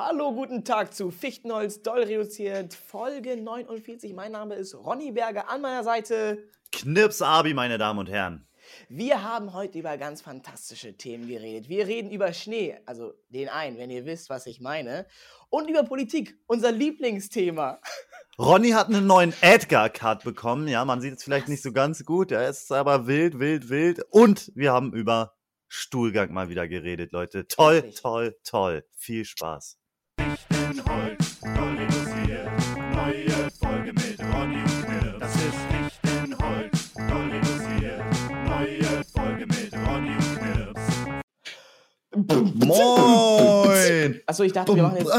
Hallo, guten Tag zu Fichtenholz doll reduziert, Folge 49. Mein Name ist Ronny Berger, an meiner Seite. Knips Abi, meine Damen und Herren. Wir haben heute über ganz fantastische Themen geredet. Wir reden über Schnee, also den einen, wenn ihr wisst, was ich meine, und über Politik, unser Lieblingsthema. Ronny hat einen neuen Edgar-Cut bekommen. Ja, man sieht es vielleicht nicht so ganz gut. Er ist aber wild, wild, wild. Und wir haben über Stuhlgang mal wieder geredet, Leute. Toll, toll, toll. Viel Spaß. Doll reduziert. Neue Folge mit Ronny und. Das ist Fichtenholz, doll reduziert. Neue Folge mit Ronny und. Moin! Achso, ich dachte, wir machen jetzt.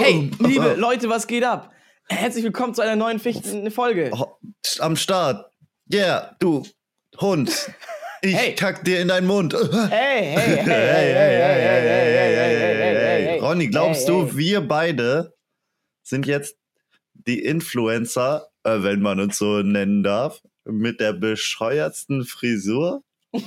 Hey, liebe Leute, was geht ab? Herzlich willkommen zu einer neuen Fichten-Folge. Am Start. Yeah, du Hund. Ich Hey. kack dir in deinen Mund. Hey, hey, hey, hey, hey, hey, hey, hey, hey, hey, Ronny, glaubst Hey, du, hey. wir beide sind jetzt die Influencer, äh, wenn man uns so nennen darf, mit der bescheuertsten Frisur?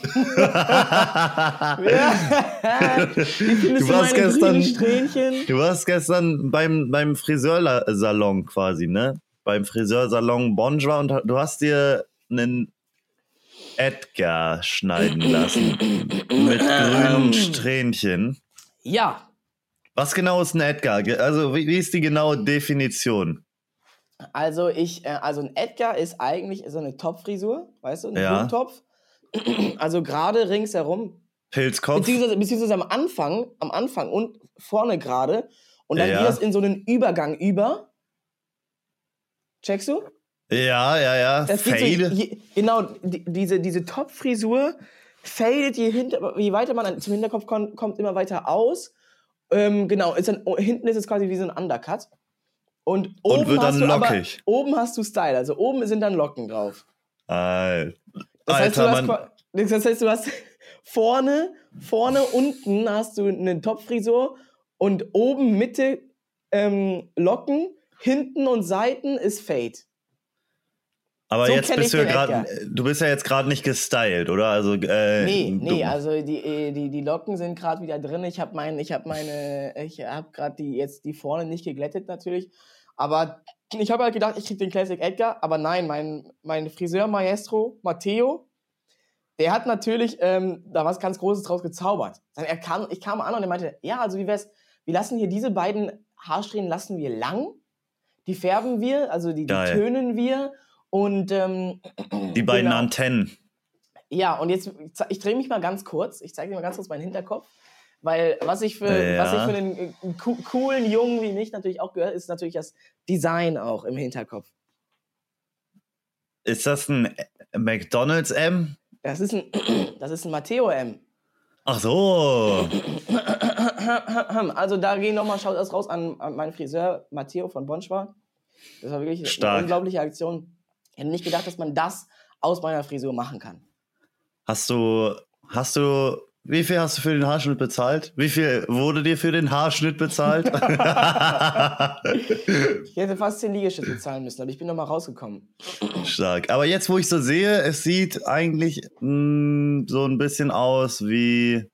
Ja. Du warst gestern-? Du warst gestern beim, beim Friseursalon quasi, ne? Beim Friseursalon Bonjour und du hast dir einen Edgar schneiden lassen. mit grünen Strähnchen. Ja, Was genau ist ein Edgar? Also, wie, wie ist die genaue Definition? also ich, äh, also ein Edgar ist eigentlich so eine Topfrisur, weißt du, ein Ja. Blumentopf. Also gerade ringsherum, Pilzkopf? beziehungsweise, beziehungsweise am Anfang, am Anfang und vorne gerade. Und dann Ja. geht das in so einen Übergang über. Checkst du? Ja, ja, ja. Das geht Fade. So, je, genau, die, diese, diese Top-Frisur fadet je, hinter, je weiter man an- zum Hinterkopf kommt, kommt immer weiter aus. Ähm, genau, ist dann, hinten ist es quasi wie so ein Undercut. Und oben, wird dann hast du aber, lockig. oben hast du Style, also oben sind dann Locken drauf. Alter, Das heißt, du Alter hast, Mann. qua- das heißt, du hast vorne, vorne, unten hast du eine Top-Frisur und oben, Mitte ähm, Locken, hinten und Seiten ist Fade. Aber so jetzt bist du gerade, du bist ja jetzt gerade nicht gestylt, oder? Also, äh, Nee, nee, du, also die, äh, die, die Locken sind gerade wieder drin. Ich habe mein, ich habe meine, ich habe gerade die jetzt die vorne nicht geglättet natürlich, aber ich habe halt gedacht, ich krieg den Classic Edgar, aber nein, mein, mein Friseur Maestro Matteo, der hat natürlich ähm, da was ganz Großes draus gezaubert. Er kam, ich kam an und er meinte, ja, also wie wär's, wir lassen hier diese beiden Haarsträhnen lassen wir lang, die färben wir, also die, die tönen wir und ähm, die beiden genau. Antennen. Ja, und jetzt, ich drehe mich mal ganz kurz. Ich zeige dir mal ganz kurz meinen Hinterkopf. Weil was ich für, Ja. was ich für einen, äh, co- coolen Jungen wie mich natürlich auch gehört, ist natürlich das Design auch im Hinterkopf. Ist das ein McDonalds M? Das ist ein, das ist ein Matteo M. Ach so. Also da gehen nochmal, schaut das raus an, an meinen Friseur Matteo von Bonschwar. Das war wirklich Stark. eine unglaubliche Aktion. Ich hätte nicht gedacht, dass man das aus meiner Frisur machen kann. Hast du, hast du, wie viel hast du für den Haarschnitt bezahlt? Wie viel wurde dir für den Haarschnitt bezahlt? Ich hätte fast 10 Liegestütze zahlen müssen, aber ich bin nochmal rausgekommen. Stark. Aber jetzt, wo ich so sehe, es sieht eigentlich mh, so ein bisschen aus wie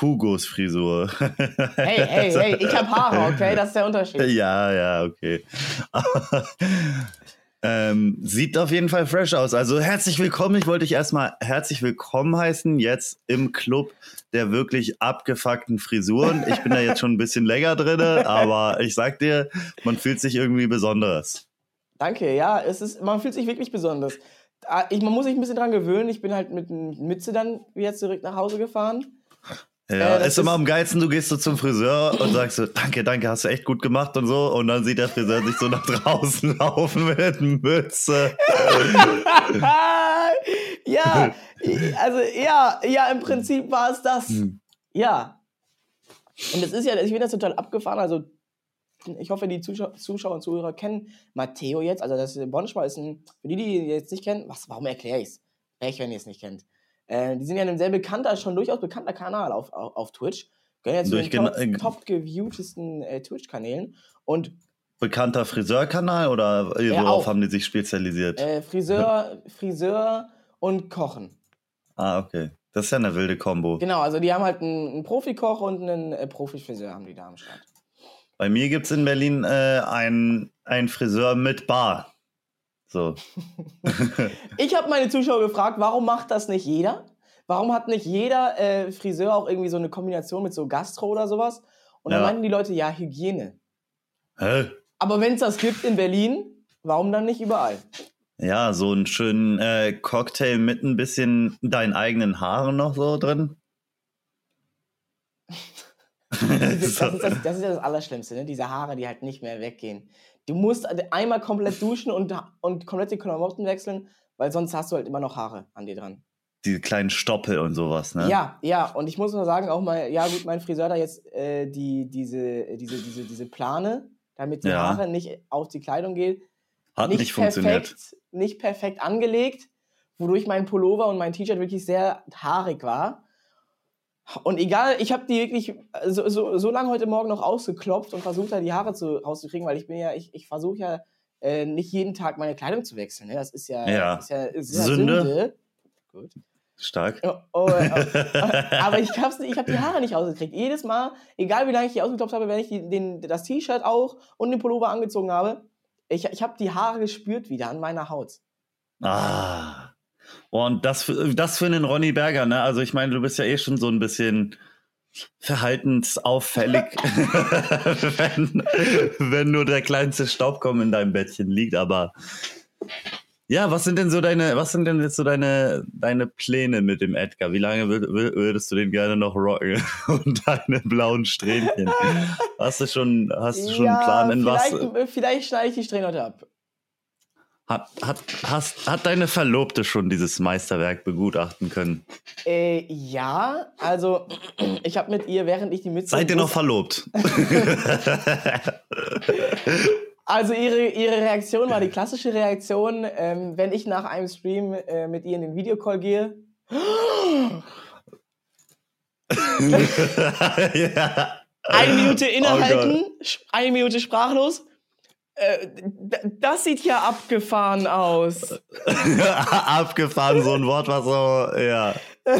Hugos Frisur. Hey, hey, hey, ich habe Haare, okay? Das ist der Unterschied. Ja, ja, okay. ähm, sieht auf jeden Fall fresh aus. Also herzlich willkommen. Ich wollte dich erstmal herzlich willkommen heißen, jetzt im Club der wirklich abgefuckten Frisuren. Ich bin da jetzt schon ein bisschen länger drin, aber ich sag dir, man fühlt sich irgendwie besonderes. Danke, ja, es ist, man fühlt sich wirklich besonders. Ah, Ich, man muss sich ein bisschen dran gewöhnen. Ich bin halt mit Mütze dann wieder zurück nach Hause gefahren. Ja, Äh, ist immer am geilsten, du gehst so zum Friseur und sagst so, danke, danke, hast du echt gut gemacht und so. Und dann sieht der Friseur sich so nach draußen laufen mit Mütze. ja, also ja, ja, im Prinzip war es das. Hm. Ja. Und es ist ja, ich bin das total abgefahren. Also, ich hoffe, die Zuschauer, Zuschauer und Zuhörer kennen Matteo jetzt. Also, das Bonschma ist ein, für die, die ihn jetzt nicht kennen, was, warum erkläre ich es? Pech, wenn ihr es nicht kennt. Äh, die sind ja ein sehr bekannter, schon durchaus bekannter Kanal auf, auf, auf Twitch. Gehören ja zu Durch den top, gena- top geviewtesten äh, Twitch-Kanälen. Und Bekannter Friseurkanal oder worauf Ja, auch. haben die sich spezialisiert? äh, Friseur, Friseur und Kochen. Ah, okay. Das ist ja eine wilde Kombo. Genau, also die haben halt einen, einen Profikoch und einen äh, Profifriseur haben die da am Start. Bei mir gibt es in Berlin äh, einen, einen Friseur mit Bar. So. Ich habe meine Zuschauer gefragt, warum macht das nicht jeder? Warum hat nicht jeder äh, Friseur auch irgendwie so eine Kombination mit so Gastro oder sowas? Und dann Ja. meinten die Leute, ja, Hygiene. Hä? Aber wenn es das gibt in Berlin, warum dann nicht überall? Ja, so einen schönen äh, Cocktail mit ein bisschen deinen eigenen Haaren noch so drin. Das ist, das, ist das, das ist ja das Allerschlimmste, ne? diese Haare, die halt nicht mehr weggehen. Du musst einmal komplett duschen und, und komplett die Klamotten wechseln, weil sonst hast du halt immer noch Haare an dir dran. Diese kleinen Stoppel und sowas, ne? Ja, ja, und ich muss mal sagen, auch mal, ja gut, mein Friseur hat da jetzt äh, die, diese, diese, diese, diese Plane, damit die Ja. Haare nicht auf die Kleidung gehen, Hat nicht, funktioniert. perfekt, nicht perfekt angelegt, wodurch mein Pullover und mein T-Shirt wirklich sehr haarig war. Und egal, ich habe die wirklich äh, so, so, so lange heute Morgen noch ausgeklopft und versucht, da die Haare zu, rauszukriegen, weil ich bin ja, ich, ich versuche ja äh, nicht jeden Tag meine Kleidung zu wechseln. Ne? Das ist ja, Ja. Ist ja, ist ja Sünde. Sünde. Gut. Stark. Oh, oh, oh, aber ich hab's, ich hab die Haare nicht rausgekriegt. Jedes Mal, egal wie lange ich die ausgeklopft habe, wenn ich die, den, das T-Shirt auch und den Pullover angezogen habe, ich, ich habe die Haare gespürt wieder an meiner Haut. Ah. Und das, für- das für einen Ronny Berger, ne? Also ich meine, du bist ja eh schon so ein bisschen verhaltensauffällig, wenn, wenn nur der kleinste Staubkorn in deinem Bettchen liegt. Aber ja, was sind denn so deine, was sind denn jetzt so deine, deine Pläne mit dem Edgar? Wie lange würd, wür- würdest du den gerne noch rocken? Und deine blauen Strähnchen? Hast du schon, hast du schon einen Plan, in was? vielleicht, Vielleicht schneide ich die Strähne heute ab. Hat, hat, hast, hat deine Verlobte schon dieses Meisterwerk begutachten können? Äh, ja, also ich habe mit ihr, während ich die Mütze. Seid ihr noch verlobt? Also ihre, ihre Reaktion war die klassische Reaktion, ähm, wenn ich nach einem Stream äh, mit ihr in den Videocall gehe. ja. Eine Minute Oh innehalten, sch- eine Minute sprachlos. Äh, das sieht ja abgefahren aus. Abgefahren, so ein Wort, was so, ja.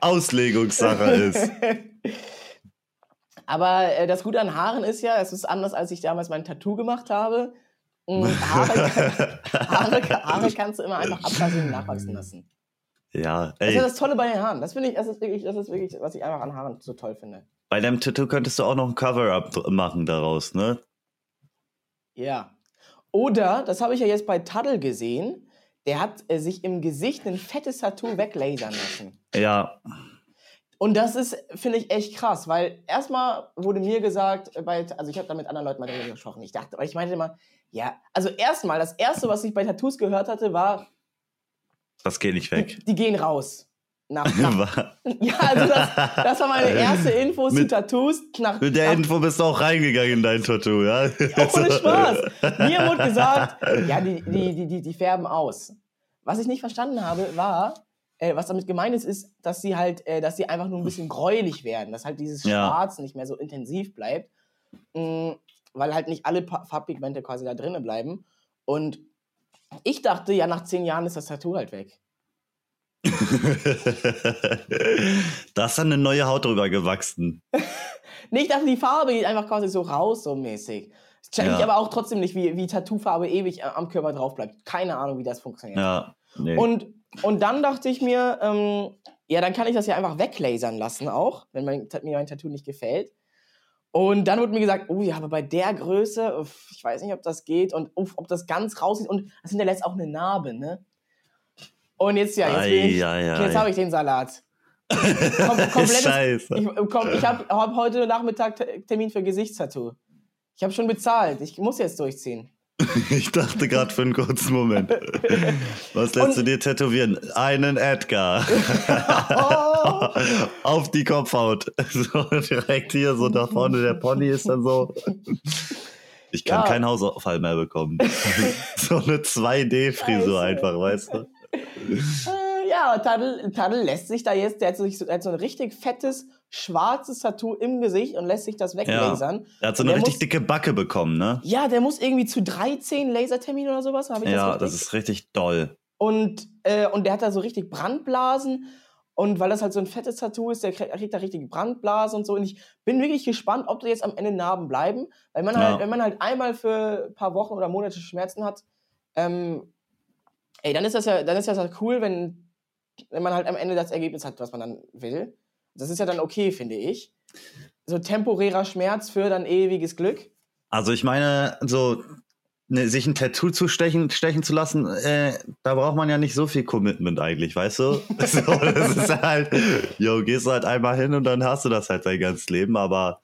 Auslegungssache ist. Aber äh, das Gute an Haaren ist ja, es ist anders, als ich damals mein Tattoo gemacht habe. Haare, Haare, Haare kannst du immer einfach abrasieren und nachwachsen lassen. Ja, Das ist ey, ja das Tolle bei den Haaren. Das finde ich, das ist wirklich, das ist wirklich, was ich einfach an Haaren so toll finde. bei deinem Tattoo könntest du auch noch ein Cover-Up machen daraus, ne? Ja. Oder, das habe ich ja jetzt bei Taddle gesehen, der hat äh, sich im Gesicht ein fettes Tattoo weglasern lassen. Ja, Und das ist, finde ich, echt krass, weil erstmal wurde mir gesagt, äh, bei, also ich habe da mit anderen Leuten mal drüber gesprochen. Ich dachte, aber ich meinte immer, ja, also erstmal, das erste, was ich bei Tattoos gehört hatte, war, das geht nicht weg. die gehen raus. Nach, nach, ja, also das, das war meine erste Info zu Mit- Tattoos. Nach, Mit der nach, Info bist du auch reingegangen in dein Tattoo, ja? Ohne Spaß. Mir wurde gesagt, ja, die, die, die, die, die färben aus. Was ich nicht verstanden habe, war, äh, was damit gemeint ist, ist, dass sie halt, äh, dass sie einfach nur ein bisschen gräulich werden, dass halt dieses Ja. Schwarz nicht mehr so intensiv bleibt, mh, weil halt nicht alle Pa- Farbpigmente quasi da drinnen bleiben. Und ich dachte, ja, nach zehn Jahren ist das Tattoo halt weg. da ist dann eine neue Haut drüber gewachsen. Nee, ich dachte, die Farbe geht einfach quasi so raus, so mäßig. Das check ich Ja. aber auch trotzdem nicht, wie, wie Tattoofarbe ewig am Körper drauf bleibt. Keine Ahnung, wie das funktioniert. Ja, nee. Und, und dann dachte ich mir, ähm, ja, dann kann ich das ja einfach weglasern lassen auch, wenn mein, mir mein Tattoo nicht gefällt. Und dann wurde mir gesagt, oh ja, aber bei der Größe, ich weiß nicht, ob das geht und ob das ganz raussieht und das hinterlässt auch eine Narbe, ne? Und jetzt, ja, jetzt, bin ich, ei. jetzt habe ich den Salat. Kom Scheiße. ich komm, ich habe hab heute Nachmittag Te- Termin für Gesichtstattoo. Ich habe schon bezahlt, ich muss jetzt durchziehen. Ich dachte gerade für einen kurzen Moment. Was lässt Und- du dir tätowieren? Einen Edgar. Oh. Auf die Kopfhaut. So direkt hier, so da vorne der Pony ist dann so. Ich kann Ja. keinen Hausfall mehr bekommen. so eine 2D-Frisur Scheiße. einfach, weißt du? Äh, ja, Tadel, Tadel lässt sich da jetzt, der hat, sich so, der hat so ein richtig fettes, schwarzes Tattoo im Gesicht und lässt sich das weglasern. Er hat so eine richtig muss, dicke Backe bekommen, ne? Ja, der muss irgendwie zu 13 Laserterminen oder sowas, habe ich Ja, das das richtig? ist richtig doll. Und, äh, und der hat da so richtig Brandblasen. Und weil das halt so ein fettes Tattoo ist, der kriegt, da richtige Brandblase und so. Und ich bin wirklich gespannt, ob da jetzt am Ende Narben bleiben. Weil man Ja. halt, wenn man halt einmal für ein paar Wochen oder Monate Schmerzen hat, ähm, ey, dann ist das ja, dann ist das halt cool, wenn, wenn man halt am Ende das Ergebnis hat, was man dann will. Das ist ja dann okay, finde ich. So temporärer Schmerz für dann ewiges Glück. Also ich meine, so ne, sich ein Tattoo zu stechen, stechen zu lassen, äh, da braucht man ja nicht so viel Commitment eigentlich, weißt du? so, das ist halt, yo, gehst du halt einmal hin und dann hast du das halt dein ganzes Leben, aber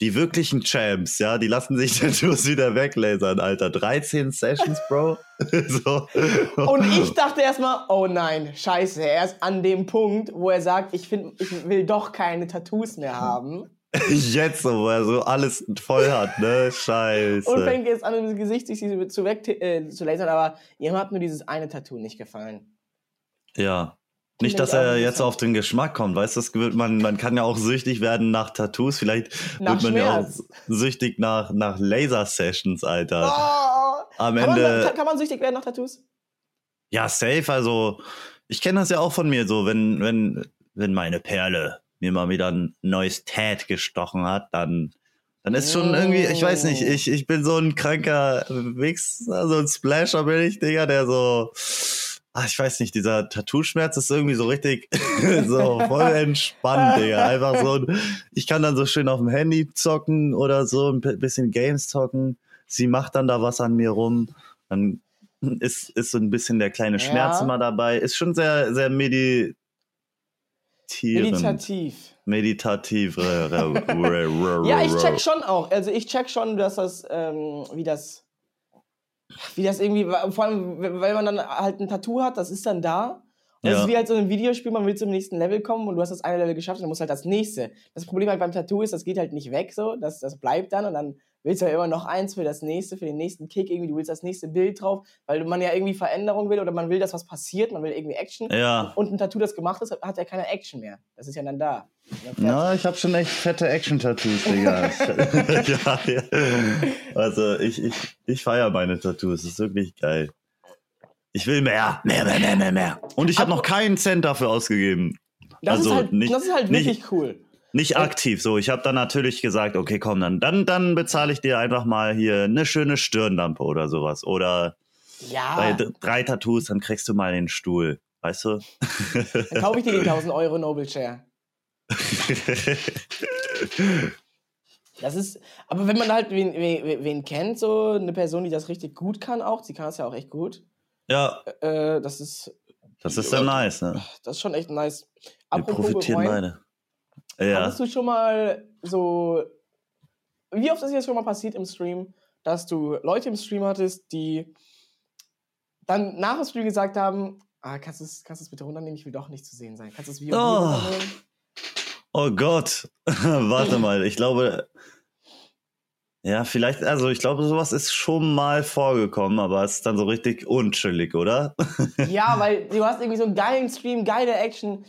die wirklichen Champs, ja, die lassen sich Tattoos wieder weglasern, Alter. 13 Sessions, Bro. so. Und ich dachte erstmal, oh nein, scheiße, er ist an dem Punkt, wo er sagt, ich, find, ich will doch keine Tattoos mehr haben. Jetzt wo er so alles voll hat, ne? Scheiße. Und fängt jetzt an, im Gesicht sich zu, weg, äh, zu lasern, aber ihm hat nur dieses eine Tattoo nicht gefallen. Ja. Nicht, dass er jetzt auf den Geschmack kommt, weißt du, man, man kann ja auch süchtig werden nach Tattoos, vielleicht Nach wird man ja auch Schmerz. süchtig nach, nach Laser-Sessions, Alter. Oh! Am Kann man, Ende, kann, kann man süchtig werden nach Tattoos? ja, safe, also, ich kenne das ja auch von mir so, wenn, wenn, wenn meine Perle mir mal wieder ein neues Tat gestochen hat, dann, dann ist schon irgendwie, ich weiß nicht, Mm. ich, ich bin so ein kranker Wichser, so ein Splasher bin ich, Digga, der so, ach, ich weiß nicht, dieser Tattoo-Schmerz ist irgendwie so richtig, so voll entspannt, Digga. Einfach so, ich kann dann so schön auf dem Handy zocken oder so, ein bi- bisschen Games zocken. Sie macht dann da was an mir rum. Dann ist, ist so ein bisschen der kleine Schmerz Ja. immer dabei. Ist schon sehr, sehr meditierend. Meditativ. Meditativ. Ja, ich check schon auch. Also ich check schon, dass das, ähm, wie das, wie das irgendwie, vor allem, weil man dann halt ein Tattoo hat, das ist dann da. Und Das Ja. ist wie halt so ein Videospiel, man will zum nächsten Level kommen und du hast das eine Level geschafft und dann musst halt das nächste. Das Problem halt beim Tattoo ist, das geht halt nicht weg so, das, das bleibt dann und dann willst du ja immer noch eins für das nächste, für den nächsten Kick irgendwie, du willst das nächste Bild drauf, weil man ja irgendwie Veränderung will oder man will, dass was passiert, man will irgendwie Action. Ja. Und ein Tattoo, das gemacht ist, hat ja keine Action mehr. Das ist ja dann da. Ja, Ja, ich habe schon echt fette Action-Tattoos, Digga. ja, ja. Also ich, ich, ich feiere meine Tattoos. Das ist wirklich geil. Ich will mehr, mehr, mehr, mehr, mehr, mehr. Und ich habe noch keinen Cent dafür ausgegeben. Das, Also ist halt, nicht- das ist halt nicht- wirklich cool. Nicht aktiv so. Ich habe dann natürlich gesagt, okay, komm, dann, dann, dann bezahle ich dir einfach mal hier eine schöne Stirnlampe oder sowas. Oder Ja. bei drei Tattoos, dann kriegst du mal den Stuhl. Weißt du? Dann kaufe ich dir den 1000 Euro Noble Chair. Das ist, aber wenn man halt wen, wen, wen kennt, so eine Person, die das richtig gut kann, auch, sie kann das ja auch echt gut, ja, äh, das ist, das ist dann nice, ne? das ist schon echt nice. Wir Apropos profitieren bereuen, beide. Ja. hattest du schon mal so, wie oft ist jetzt schon mal passiert im Stream, dass du Leute im Stream hattest, die dann nach dem Stream gesagt haben, ah, kannst du es kannst es bitte runternehmen, ich will doch nicht zu sehen sein. Kannst du das Video Oh. runternehmen? Oh Gott, warte mal, ich glaube, ja, vielleicht, also ich glaube, sowas ist schon mal vorgekommen, aber es ist dann so richtig unchillig, oder? Ja, weil du hast irgendwie so einen geilen Stream, geile Action.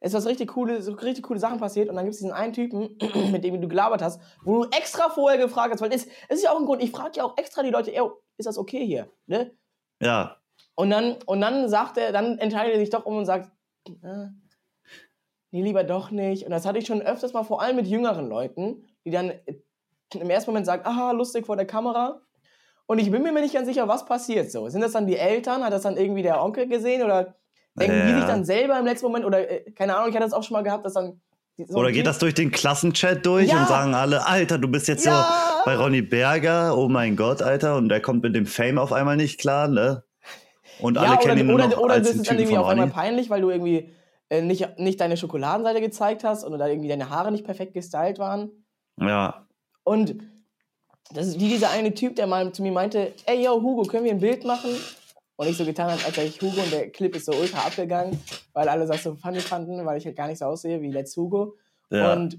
Es ist was richtig coole, so richtig coole Sachen passiert und dann gibt es diesen einen Typen, mit dem du gelabert hast, wo du extra vorher gefragt hast, weil es, es ist ja auch ein Grund, ich frage ja auch extra die Leute, ey, ist das okay hier? Ne? Ja, Und dann, und dann sagt er, dann entscheidet er sich doch um und sagt, nee, lieber doch nicht. Und das hatte ich schon öfters mal, vor allem mit jüngeren Leuten, die dann im ersten Moment sagen, aha, lustig vor der Kamera. Und ich bin mir nicht ganz sicher, was passiert so. Sind das dann die Eltern? Hat das dann irgendwie der Onkel gesehen? Oder denken die Ja. sich dann selber im letzten Moment? Oder äh, keine Ahnung, ich hatte das auch schon mal gehabt, dass dann. die- so oder geht das durch den Klassenchat durch Ja. und sagen alle, Alter, du bist jetzt Ja. so bei Ronny Berger, oh mein Gott, Alter, und der kommt mit dem Fame auf einmal nicht klar, ne? Und alle kennen ihn nur oder, noch oder als das ist dann irgendwie auf einmal peinlich, weil du irgendwie äh, nicht, nicht deine Schokoladenseite gezeigt hast oder irgendwie deine Haare nicht perfekt gestylt waren. Ja, Und das ist wie dieser eine Typ, der mal zu mir meinte, ey, yo, Hugo, können wir ein Bild machen? Und ich so getan habe, als wäre ich Hugo und der Clip ist so ultra abgegangen, weil alle das so funny fanden, weil ich halt gar nicht so aussehe wie Let's Hugo. ja. Und,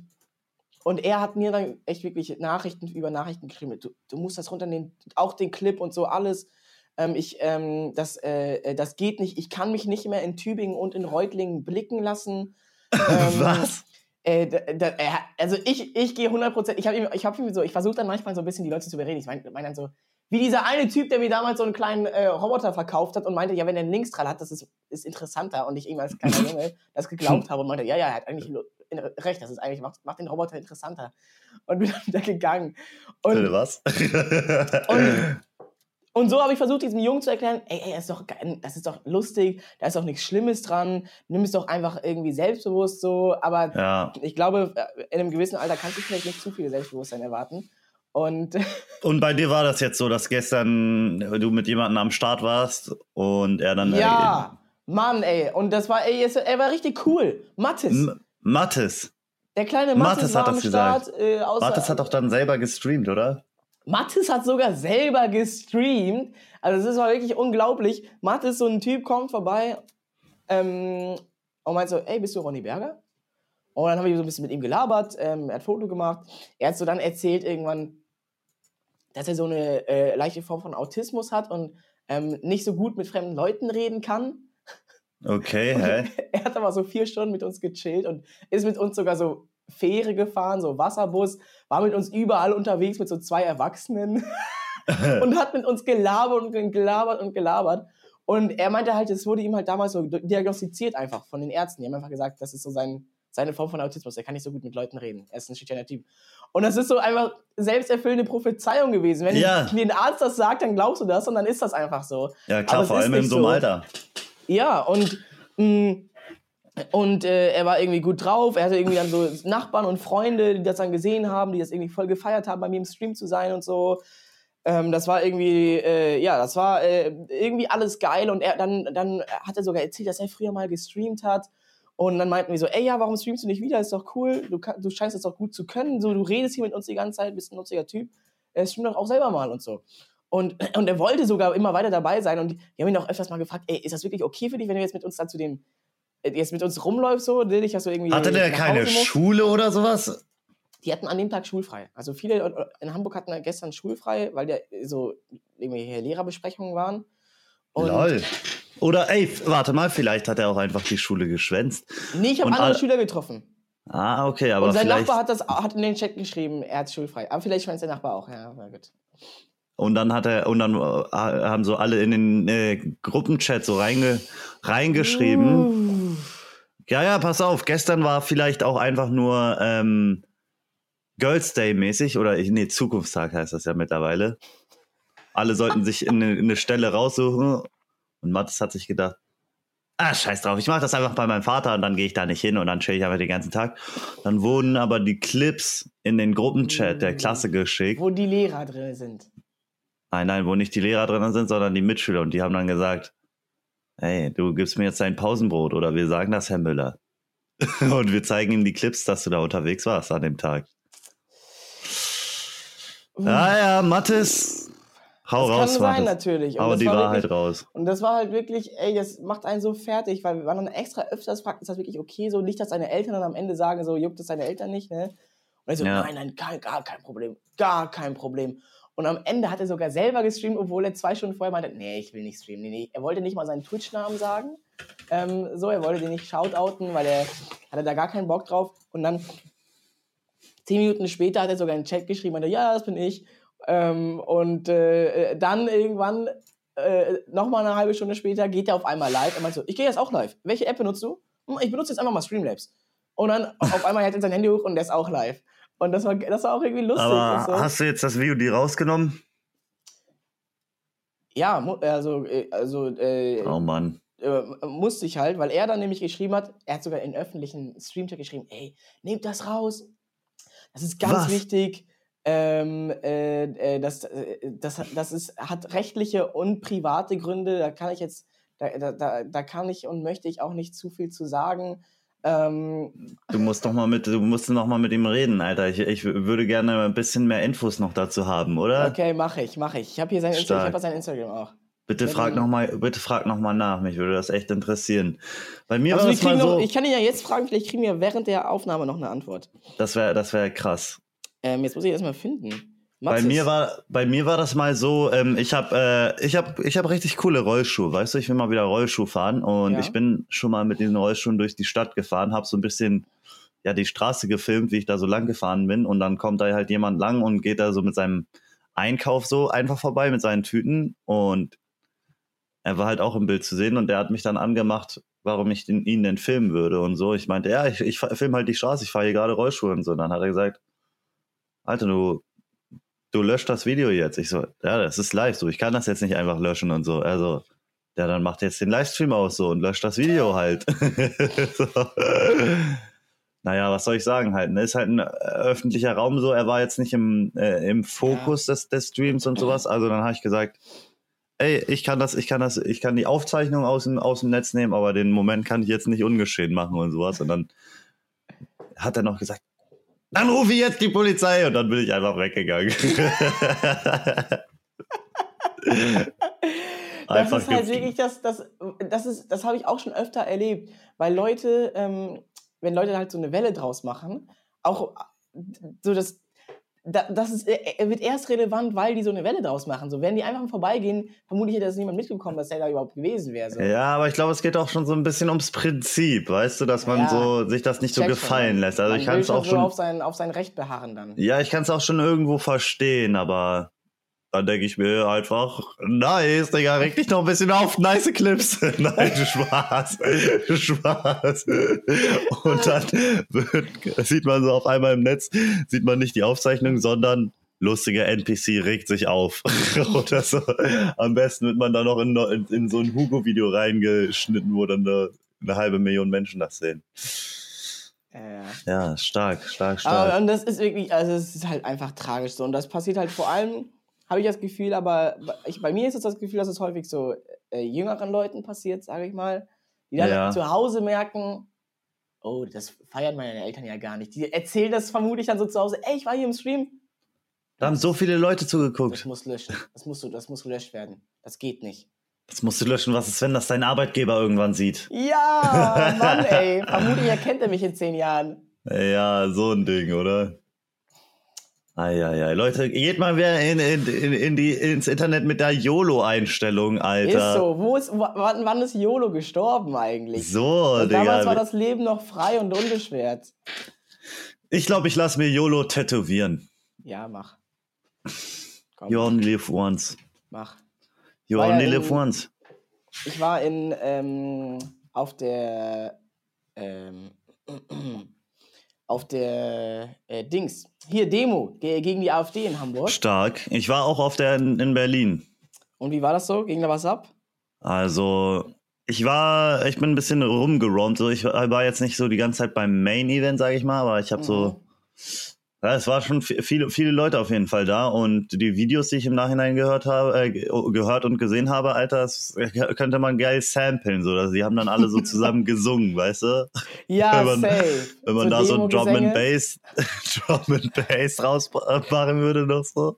und er hat mir dann echt wirklich Nachrichten über Nachrichten geschrieben. Du, du musst das runternehmen, auch den Clip und so alles. Ähm, ich, ähm, das, äh, äh, das geht nicht. Ich kann mich nicht mehr in Tübingen und in Reutlingen blicken lassen. Ähm, Was? Äh, da, da, er, also ich, ich gehe 100%, ich habe ihm, ich hab ihm so, ich versuche dann manchmal so ein bisschen die Leute zu überreden. Ich meine mein dann so, wie dieser eine Typ, der mir damals so einen kleinen äh, Roboter verkauft hat und meinte, ja, wenn er einen Linkstrahl hat, das ist, ist interessanter. Und ich ihm als kleiner Junge das geglaubt habe und meinte, ja, ja, er hat eigentlich recht, das ist eigentlich, macht, macht den Roboter interessanter. Und bin dann wieder gegangen. Und, was? und, und so habe ich versucht, diesem Jungen zu erklären, ey, ey, das ist, doch, das ist doch lustig, da ist doch nichts Schlimmes dran, nimm es doch einfach irgendwie selbstbewusst so. Aber ja. ich glaube, äh, in einem gewissen Alter kannst du vielleicht nicht zu viel Selbstbewusstsein erwarten. Und Und bei dir war das jetzt so, dass gestern du mit jemandem am Start warst und er dann. ja, Mann, ey. Und das war, ey, es- er war richtig cool. Mathis. Äh, M- Mathis. der kleine Mathis war hat am das Start. gesagt. Äh, außer, Mathis hat doch dann selber gestreamt, oder? Mathis hat sogar selber gestreamt. Also es ist mal wirklich unglaublich. Mathis, so ein Typ, kommt vorbei ähm, und meint so, ey, bist du Ronny Berger? Und dann haben wir so ein bisschen mit ihm gelabert, ähm, er hat Foto gemacht. Er hat so dann erzählt irgendwann, dass er so eine äh, leichte Form von Autismus hat und ähm, nicht so gut mit fremden Leuten reden kann. Okay, hä? Er hat aber so vier Stunden mit uns gechillt und ist mit uns sogar so Fähre gefahren, so Wasserbus, war mit uns überall unterwegs mit so zwei Erwachsenen und hat mit uns gelabert und gelabert und gelabert. Und er meinte halt, es wurde ihm halt damals so diagnostiziert einfach von den Ärzten. Die haben einfach gesagt, das ist so sein, seine Form von Autismus. Er kann nicht so gut mit Leuten reden. Er ist ein schüchterner Typ. Und das ist so einfach selbsterfüllende Prophezeiung gewesen. Wenn Ja. dir ein Arzt das sagt, dann glaubst du das und dann ist das einfach so. Ja, klar, vor allem in so einem. Alter. Ja, und, mh, und äh, er war irgendwie gut drauf. Er hatte irgendwie dann so Nachbarn und Freunde, die das dann gesehen haben, die das irgendwie voll gefeiert haben, bei mir im Stream zu sein und so. Ähm, das war irgendwie, äh, ja, das war äh, irgendwie alles geil. Und er dann, dann hat er sogar erzählt, dass er früher mal gestreamt hat. Und dann meinten wir so, ey, ja, warum streamst du nicht wieder? Ist doch cool. Du, du scheinst es doch gut zu können. So, du redest hier mit uns die ganze Zeit, bist ein nutziger Typ. Äh, stream doch auch selber mal und so. Und, und er wollte sogar immer weiter dabei sein. Und wir haben ihn auch öfters mal gefragt, ey, ist das wirklich okay für dich, wenn du jetzt mit uns dann zu dem, jetzt mit uns rumläufst so, dich, dass du irgendwie Hatte der keine? Schule oder sowas? Die hatten an dem Tag schulfrei. Also viele in Hamburg hatten gestern schulfrei, weil ja so irgendwelche Lehrerbesprechungen waren. Und Lol. Oder ey, warte mal, vielleicht hat er auch einfach die Schule geschwänzt. Nee, ich habe andere alle- Schüler getroffen. Ah, okay, aber und sein vielleicht. Nachbar hat das hat in den Chat geschrieben, er hat schulfrei. Aber vielleicht schwänzt der Nachbar auch, ja, na gut. Und dann hat er, und dann äh, haben so alle in den äh, Gruppenchat so reinge, reingeschrieben. Uh. Ja, ja, pass auf, gestern war vielleicht auch einfach nur ähm, Girls Day mäßig oder nee, Zukunftstag heißt das ja mittlerweile. Alle sollten sich in eine, in eine Stelle raussuchen und Mathis hat sich gedacht, ah, scheiß drauf, ich mache das einfach bei meinem Vater und dann gehe ich da nicht hin und dann chill ich einfach den ganzen Tag. Dann wurden aber die Clips in den Gruppenchat der Klasse geschickt. Wo die Lehrer drin sind. Nein, nein, wo nicht die Lehrer drin sind, sondern die Mitschüler. Und die haben dann gesagt, hey, du gibst mir jetzt dein Pausenbrot oder wir sagen das, Herr Müller. Und wir zeigen ihm die Clips, dass du da unterwegs warst an dem Tag. Ja, ja, Mathis, hau das raus, kann sein, Mathis. natürlich. Und Hau das die war Wahrheit wirklich, raus. Und das war halt wirklich, ey, das macht einen so fertig, weil wir waren dann extra öfters gefragt, ist das wirklich okay so? Nicht, dass deine Eltern dann am Ende sagen, so juckt es deine Eltern nicht, ne? Und er so, Ja. nein, nein, gar, gar kein Problem, gar kein Problem. Und am Ende hat er sogar selber gestreamt, obwohl er zwei Stunden vorher meinte, nee, ich will nicht streamen. Nee, nee. Er wollte nicht mal seinen Twitch-Namen sagen. Ähm, so, er wollte den nicht shoutouten, weil er hatte da gar keinen Bock drauf. Und dann zehn Minuten später hat er sogar in den Chat geschrieben, meinte, ja, das bin ich. Ähm, und äh, dann irgendwann, äh, nochmal eine halbe Stunde später, geht er auf einmal live und meint so, ich gehe jetzt auch live. Welche App benutzt du? Hm, Ich benutze jetzt einfach mal Streamlabs. Und dann auf einmal hält er sein Handy hoch und der ist auch live. Und das war, das war auch irgendwie lustig. Aber so. hast du jetzt das Video die rausgenommen? Ja, also, äh, also äh, Oh Mann. äh, musste ich halt, weil er dann nämlich geschrieben hat, er hat sogar in öffentlichen Streamchat geschrieben, ey, nehmt das raus. Das ist ganz Was? wichtig. Ähm, äh, äh, das, äh, das, das ist, hat rechtliche und private Gründe. Da kann ich jetzt, da, da, da kann ich und möchte ich auch nicht zu viel zu sagen. Ähm, Du musst noch mal mit, du musst noch mal mit ihm reden, Alter. Ich, ich würde gerne ein bisschen mehr Infos noch dazu haben, oder? okay, mache ich, mache ich. Ich habe hier sein, Insta ich hab sein Instagram auch. Bitte frag noch mal, bitte frag noch mal nach. Mich würde das echt interessieren. Bei mir Also war das mal so, noch, ich kann ihn ja jetzt fragen, vielleicht kriegen wir während der Aufnahme noch eine Antwort. das wäre, das wäre krass. Ähm, jetzt muss ich erstmal finden. Bei mir war, bei mir war das mal so. Ähm, ich habe, äh, ich habe, ich habe richtig coole Rollschuhe. Weißt du, ich will mal wieder Rollschuh fahren und Ja. ich bin schon mal mit diesen Rollschuhen durch die Stadt gefahren, habe so ein bisschen ja die Straße gefilmt, wie ich da so lang gefahren bin und dann kommt da halt jemand lang und geht da so mit seinem Einkauf so einfach vorbei mit seinen Tüten und er war halt auch im Bild zu sehen und der hat mich dann angemacht, warum ich den, ihn denn filmen würde und so. Ich meinte, ja, ich, ich filme halt die Straße, ich fahre hier gerade Rollschuhe und so. Und dann hat er gesagt, Alter, du, du löscht das Video jetzt. Ich so, ja, das ist live so, ich kann das jetzt nicht einfach löschen und so. Also, ja, dann macht jetzt den Livestream aus so und löscht das Video halt. so. Naja, was soll ich sagen halt? Ne? Ist halt ein äh, öffentlicher Raum so. Er war jetzt nicht im, äh, im Fokus des, des Streams und sowas. Also dann habe ich gesagt, ey, ich kann das, ich kann das, ich kann die Aufzeichnung aus dem, aus dem Netz nehmen, aber den Moment kann ich jetzt nicht ungeschehen machen und sowas. Und dann hat er noch gesagt, dann rufe ich jetzt die Polizei und dann bin ich einfach weggegangen. das ist halt wirklich das, das, das ist, das habe ich auch schon öfter erlebt, weil Leute, ähm, wenn Leute halt so eine Welle draus machen, auch so das, das ist, er wird erst relevant, weil die so eine Welle draus machen. So, wenn die einfach vorbeigehen, vermutlich hätte das niemand mitbekommen, dass der da überhaupt gewesen wäre. So. Ja, aber ich glaube, es geht auch schon so ein bisschen ums Prinzip, weißt du, dass man ja, so sich das nicht so gefallen schon. lässt. Also man ich kann es auch schon auf sein, auf sein Recht beharren dann. Ja, ich kann es auch schon irgendwo verstehen, aber dann denke ich mir einfach, nice, Digga, reg dich noch ein bisschen auf, nice Clips. Nein, Spaß, Spaß. Und dann wird, sieht man so auf einmal im Netz, sieht man nicht die Aufzeichnung, sondern lustiger NPC regt sich auf. Oder so. Am besten wird man da noch in, in, in so ein Hugo-Video reingeschnitten, wo dann eine, eine, halbe Million Menschen das sehen. Ja, stark, stark, stark. Aber, und das ist wirklich, also es ist halt einfach tragisch so. Und das passiert halt vor allem habe ich das Gefühl, aber ich, bei mir ist es das Gefühl, dass es häufig so äh, jüngeren Leuten passiert, sage ich mal, die dann ja. zu Hause merken, oh, das feiern meine Eltern ja gar nicht. Die erzählen das vermutlich dann so zu Hause, ey, ich war hier im Stream. Da haben so viele Leute zugeguckt. Das muss löschen. Das muss, das muss gelöscht werden. Das geht nicht. Das musst du löschen. Was ist, wenn das dein Arbeitgeber irgendwann sieht? Ja, Mann, ey. Vermutlich erkennt er mich in zehn Jahren. Ja, so ein Ding, oder? Eieiei. Leute, geht mal wieder in, in, in die, ins Internet mit der YOLO-Einstellung, Alter. Ist so. Wo ist, wann, wann ist YOLO gestorben eigentlich? So, und Digga. Damals war das Leben noch frei und unbeschwert. Ich glaube, ich lasse mir YOLO tätowieren. Ja, mach. Komm. You only live once. Mach. You only ja live once. Ich war in, ähm, auf der, ähm, auf der äh, Dings. Hier, Demo gegen die AfD in Hamburg. Stark. Ich war auch auf der in, in Berlin. Und wie war das so? Ging da was ab? Also, ich war, ich bin ein bisschen rumgeräumt. So, ich war jetzt nicht so die ganze Zeit beim Main-Event, sage ich mal, aber ich habe mhm. so ja, es war schon viele, viele Leute auf jeden Fall da und die Videos, die ich im Nachhinein gehört habe, äh, gehört und gesehen habe, Alter, das könnte man geil samplen, so. Also, die haben dann alle so zusammen gesungen, weißt du? Ja, wenn man, safe. Wenn man so da so Drum and Bass, Drum and Bass rausmachen würde noch so.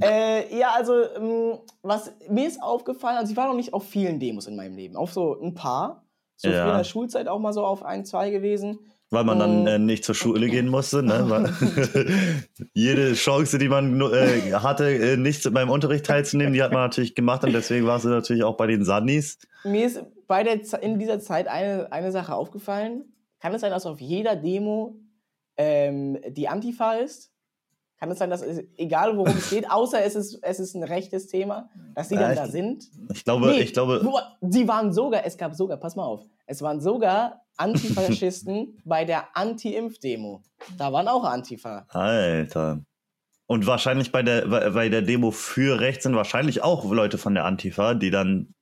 Äh, ja, also, ähm, was mir ist aufgefallen, also ich war noch nicht auf vielen Demos in meinem Leben, auf so ein paar. So ja. in der Schulzeit auch mal so auf ein, zwei gewesen. Weil man dann äh, nicht zur Schule gehen musste. Ne? Jede Chance, die man äh, hatte, äh, nicht beim Unterricht teilzunehmen, die hat man natürlich gemacht und deswegen warst du natürlich auch bei den Sandis. Mir ist bei der, in dieser Zeit eine, eine Sache aufgefallen. Kann es sein, dass auf jeder Demo ähm, die Antifa ist? Kann es sein, dass es, egal worum es geht, außer es ist, es ist ein rechtes Thema, dass sie dann da sind? Ich glaube, nee, ich glaube. sie waren sogar, es gab sogar, pass mal auf, es waren sogar Antifaschisten bei der Anti-Impf-Demo. Da waren auch Antifa. Alter. Und wahrscheinlich bei der, bei der Demo für rechts sind wahrscheinlich auch Leute von der Antifa, die dann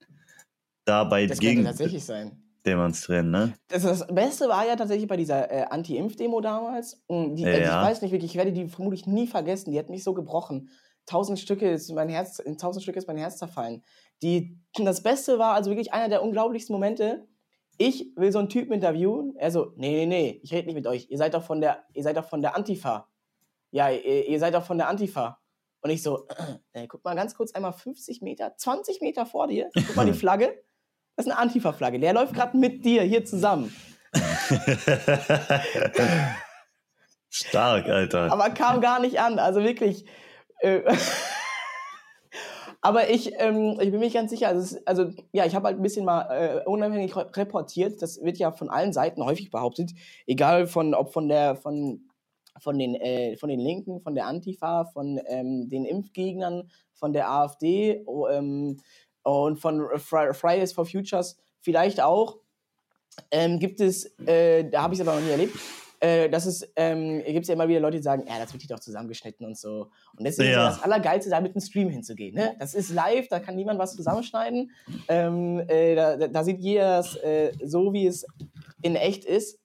dabei das gegen tatsächlich sein. Demonstrieren, ne? Das, das, Beste war ja tatsächlich bei dieser äh, Anti-Impf-Demo damals. Die, ja. Ich weiß nicht wirklich, ich werde die vermutlich nie vergessen. Die hat mich so gebrochen. Tausend Stücke ist mein Herz, in tausend Stücke ist mein Herz zerfallen. Die, das Beste war also wirklich einer der unglaublichsten Momente ich will so einen Typen interviewen. Er so, nee, nee, nee, ich rede nicht mit euch. Ihr seid doch von der, ihr seid doch von der Antifa. Ja, ihr, ihr seid doch von der Antifa. Und ich so, äh, guck mal ganz kurz einmal 50 Meter, 20 Meter vor dir. Guck mal die Flagge. Das ist eine Antifa-Flagge. Der läuft gerade mit dir hier zusammen. Stark, Alter. Aber kam gar nicht an. Also wirklich. Äh, Aber ich, ähm, ich bin mir ganz sicher, also, also ja, ich habe halt ein bisschen mal äh, unabhängig reportiert. Das wird ja von allen Seiten häufig behauptet, egal von ob von der von von den, äh, von den Linken, von der Antifa, von ähm, den Impfgegnern, von der AfD oh, ähm, und von Fri Fridays for Futures vielleicht auch. Ähm, gibt es, äh, da habe ich es aber noch nie erlebt, äh, das ist, ähm, gibt es ja immer wieder Leute, die sagen, ja, das wird hier doch zusammengeschnitten und so. Und deswegen Ja. ist das Allergeilste, da mit einem Stream hinzugehen. Ne? Das ist live, da kann niemand was zusammenschneiden. Ähm, äh, da, da- sieht jeder es äh, so, wie es in echt ist.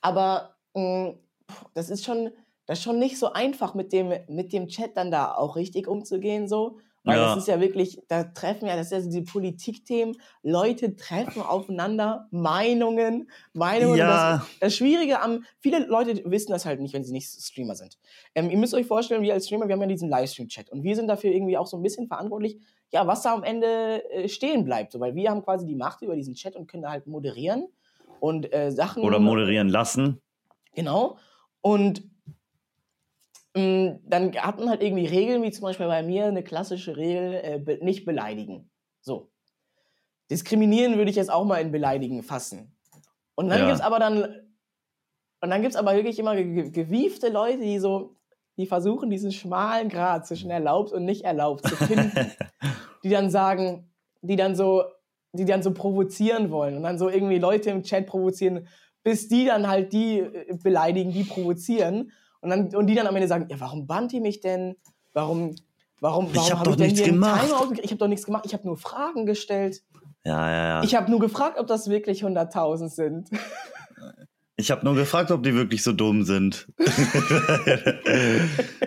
Aber mh, puh, das ist schon, das ist schon nicht so einfach, mit dem, mit dem Chat dann da auch richtig umzugehen, so. Weil Ja. das ist ja wirklich, da treffen ja, das ist ja so die Politikthemen, Leute treffen aufeinander, Meinungen, Meinungen. Ja. Das, das Schwierige am, viele Leute wissen das halt nicht, wenn sie nicht Streamer sind. Ähm, ihr müsst euch vorstellen, wir als Streamer, wir haben ja diesen Livestream-Chat und wir sind dafür irgendwie auch so ein bisschen verantwortlich, ja, was da am Ende äh, stehen bleibt. So, weil wir haben quasi die Macht über diesen Chat und können da halt moderieren und äh, Sachen. Oder moderieren lassen. Genau. Und dann hat man halt irgendwie Regeln, wie zum Beispiel bei mir eine klassische Regel, äh, be nicht beleidigen. So. Diskriminieren würde ich jetzt auch mal in beleidigen fassen. Und dann Ja. gibt's aber dann, und dann gibt's aber wirklich immer ge ge gewiefte Leute, die so, die versuchen, diesen schmalen Grat zwischen erlaubt und nicht erlaubt zu finden. die dann sagen, die dann so, die dann so provozieren wollen und dann so irgendwie Leute im Chat provozieren, bis die dann halt die äh, beleidigen, die provozieren und dann und die dann am Ende sagen, ja, warum bannt ihr mich denn? Warum warum warum hab hab ich denn nichts hier gemacht. Ausgekriegt? Ich habe doch nichts gemacht. Ich habe nur Fragen gestellt. Ja, ja, ja. Ich habe nur gefragt, ob das wirklich 100.000 sind. Ich habe nur gefragt, ob die wirklich so dumm sind.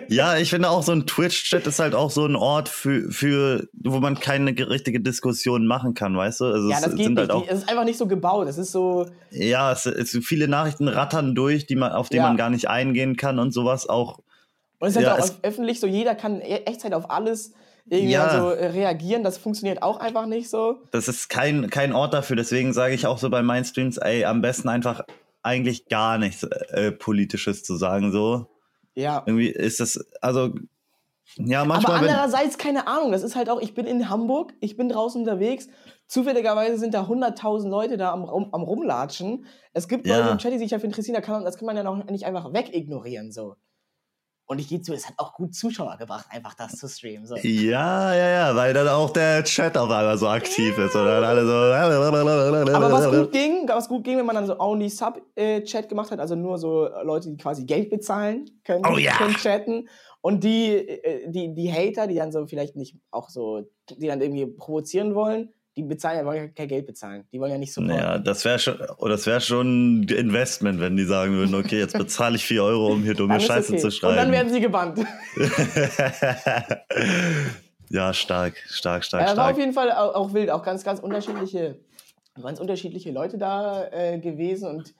ja, ich finde auch so ein Twitch-Chat ist halt auch so ein Ort für, für wo man keine ge- richtige Diskussion machen kann, weißt du? Also ja, das geht sind nicht. halt auch, Es ist einfach nicht so gebaut. Es ist so, ja, es, es viele Nachrichten rattern durch, die man, auf die Ja. man gar nicht eingehen kann und sowas auch. Und es ist Ja, halt auch es- öffentlich so, jeder kann e- Echtzeit auf alles irgendwie Ja. also, äh, reagieren. Das funktioniert auch einfach nicht so. Das ist kein, kein Ort dafür. Deswegen sage ich auch so bei meinen Streams, ey, am besten einfach eigentlich gar nichts äh, Politisches zu sagen. So Ja. irgendwie ist das, also ja, Aber manchmal. wenn, andererseits, keine Ahnung, das ist halt auch, ich bin in Hamburg, ich bin draußen unterwegs. Zufälligerweise sind da 100.000 Leute da am, am Rumlatschen. Es gibt Ja. Leute im Chat, die sich dafür interessieren, da kann, man- das kann man ja noch nicht einfach wegignorieren. So. Und ich gehe zu, es hat auch gut Zuschauer gebracht, einfach das zu streamen. So. Ja, ja, ja, weil dann auch der Chat auf einmal so aktiv ist und dann alle so. Aber was gut ging, was gut ging, wenn man dann so Only Sub-Chat gemacht hat, also nur so Leute, die quasi Geld bezahlen können, Oh ja. können chatten. Und die, äh, die, die Hater, die dann so vielleicht nicht auch so, die dann irgendwie provozieren wollen, die bezahlen ja, wollen ja kein Geld bezahlen. Die wollen ja nicht supporten. Ja, das wäre schon, oh, das wäre schon ein Investment, wenn die sagen würden, okay, jetzt bezahle ich 4 Euro, um hier dumme Scheiße okay. zu schreiben. Und dann werden sie gebannt. ja, stark, stark, stark, war stark. auf jeden Fall auch, auch wild, auch ganz, ganz unterschiedliche, ganz unterschiedliche Leute da äh, gewesen und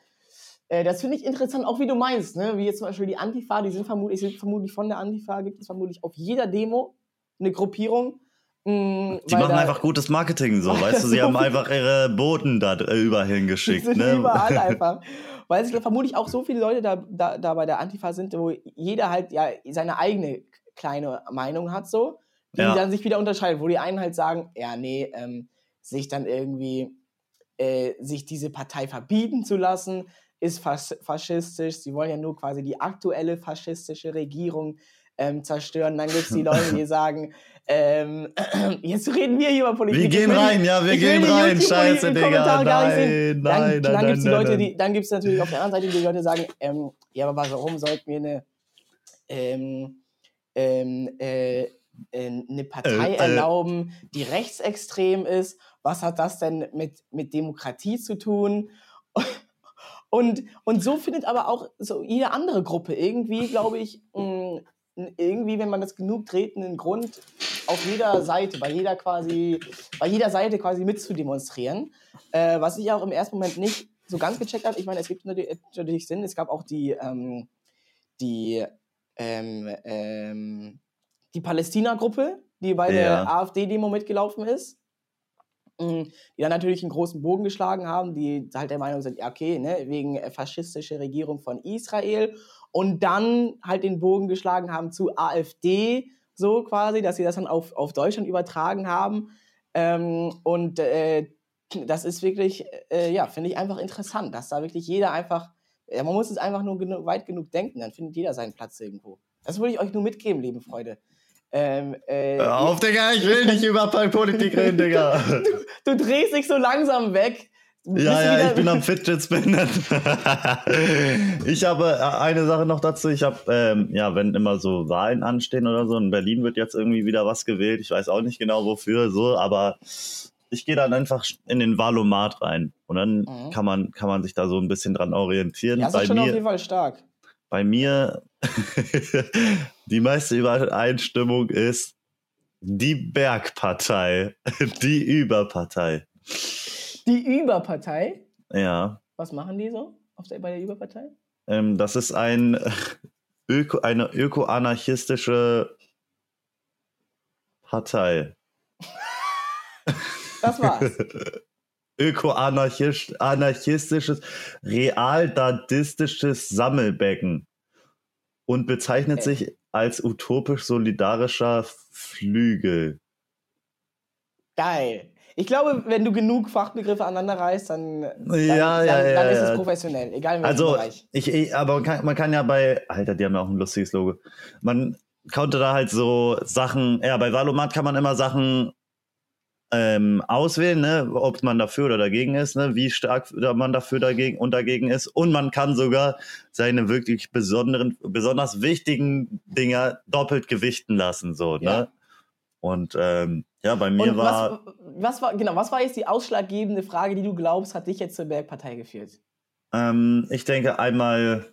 äh, das finde ich interessant, auch wie du meinst, ne? wie jetzt zum Beispiel die Antifa, die sind vermutlich, sind vermutlich von der Antifa, gibt es vermutlich auf jeder Demo eine Gruppierung. Mh, Die machen einfach gutes Marketing so, weißt du, sie haben einfach ihre Boten da überall hingeschickt. Ne? überall einfach. Weil es vermutlich auch so viele Leute da, da, da bei der Antifa sind, wo jeder halt ja seine eigene kleine Meinung hat, so, die Ja. dann sich wieder unterscheidet, wo die einen halt sagen, ja, nee, ähm, sich dann irgendwie, äh, sich diese Partei verbieten zu lassen, ist fas faschistisch. Sie wollen ja nur quasi die aktuelle faschistische Regierung ähm, zerstören. Dann gibt es die Leute, die sagen, ähm, jetzt reden wir hier über Politik. Wir gehen will rein, ja, wir gehen rein. Scheiße, Digga. Nein, sehen. nein, Dann, nein, dann nein, gibt es die nein, Leute, nein. die, dann gibt es natürlich auf der anderen Seite die Leute, die sagen, ähm, ja, aber warum sollten wir eine, ähm, ähm, äh, äh, eine Partei Äh, äh. erlauben, die rechtsextrem ist? Was hat das denn mit, mit Demokratie zu tun? Und, und so findet aber auch so jede andere Gruppe irgendwie, glaube ich, mh, irgendwie, wenn man das genug dreht, einen Grund auf jeder Seite, bei jeder quasi, bei jeder Seite quasi mitzudemonstrieren. Äh, was ich auch im ersten Moment nicht so ganz gecheckt habe. Ich meine, es gibt natürlich, natürlich Sinn. Es gab auch die, ähm, die, ähm, ähm, die Palästina-Gruppe, die bei der Ja. AfD-Demo mitgelaufen ist. Mm, Die dann natürlich einen großen Bogen geschlagen haben, die halt der Meinung sind, ja, okay, ne, wegen äh, faschistischer Regierung von Israel. Und dann halt den Bogen geschlagen haben zu AfD, so quasi, dass sie das dann auf, auf Deutschland übertragen haben. Ähm, und äh, das ist wirklich, äh, ja, finde ich einfach interessant, dass da wirklich jeder einfach Ja, man muss es einfach nur genu weit genug denken, dann findet jeder seinen Platz irgendwo. Das würde ich euch nur mitgeben, liebe Freunde. Ähm, äh, Hör auf, Digga, ich will nicht über Politik reden, Digga. du drehst dich so langsam weg. Ja, ja, ich bin am Fidget Spinnen. ich habe äh, eine Sache noch dazu. Ich habe, ähm, ja, wenn immer so Wahlen anstehen oder so, in Berlin wird jetzt irgendwie wieder was gewählt. Ich weiß auch nicht genau wofür, so, aber ich gehe dann einfach in den Wahlomat rein und dann Mhm. kann man kann man sich da so ein bisschen dran orientieren. Ja, das ist bei schon auf mir, jeden Fall stark. bei mir die meiste Übereinstimmung ist die Bergpartei, die Überpartei. Die Überpartei, Ja. was machen die so auf der, bei der Überpartei? Ähm, das ist ein Öko, eine öko-anarchistische Partei. Das war's. Öko-anarchistisches, real-dadistisches Sammelbecken und bezeichnet Äh. sich als utopisch-solidarischer Flügel. Geil. Ich glaube, wenn du genug Fachbegriffe aneinander reißt, dann, dann, Ja, dann, ja, dann ist ja. es professionell, egal in welchem Also, Bereich. ich, aber man kann, man kann ja bei, Alter, die haben ja auch ein lustiges Logo. Man konnte da halt so Sachen, ja, bei Valomat kann man immer Sachen ähm, auswählen, ne, ob man dafür oder dagegen ist, ne, wie stark man dafür dagegen und dagegen ist. Und man kann sogar seine wirklich besonderen, besonders wichtigen Dinger doppelt gewichten lassen, so, Ja. Und ähm, ja, bei mir Und war. was, was war, genau, was war jetzt die ausschlaggebende Frage, die du glaubst, hat dich jetzt zur Bergpartei geführt? Ähm, ich denke einmal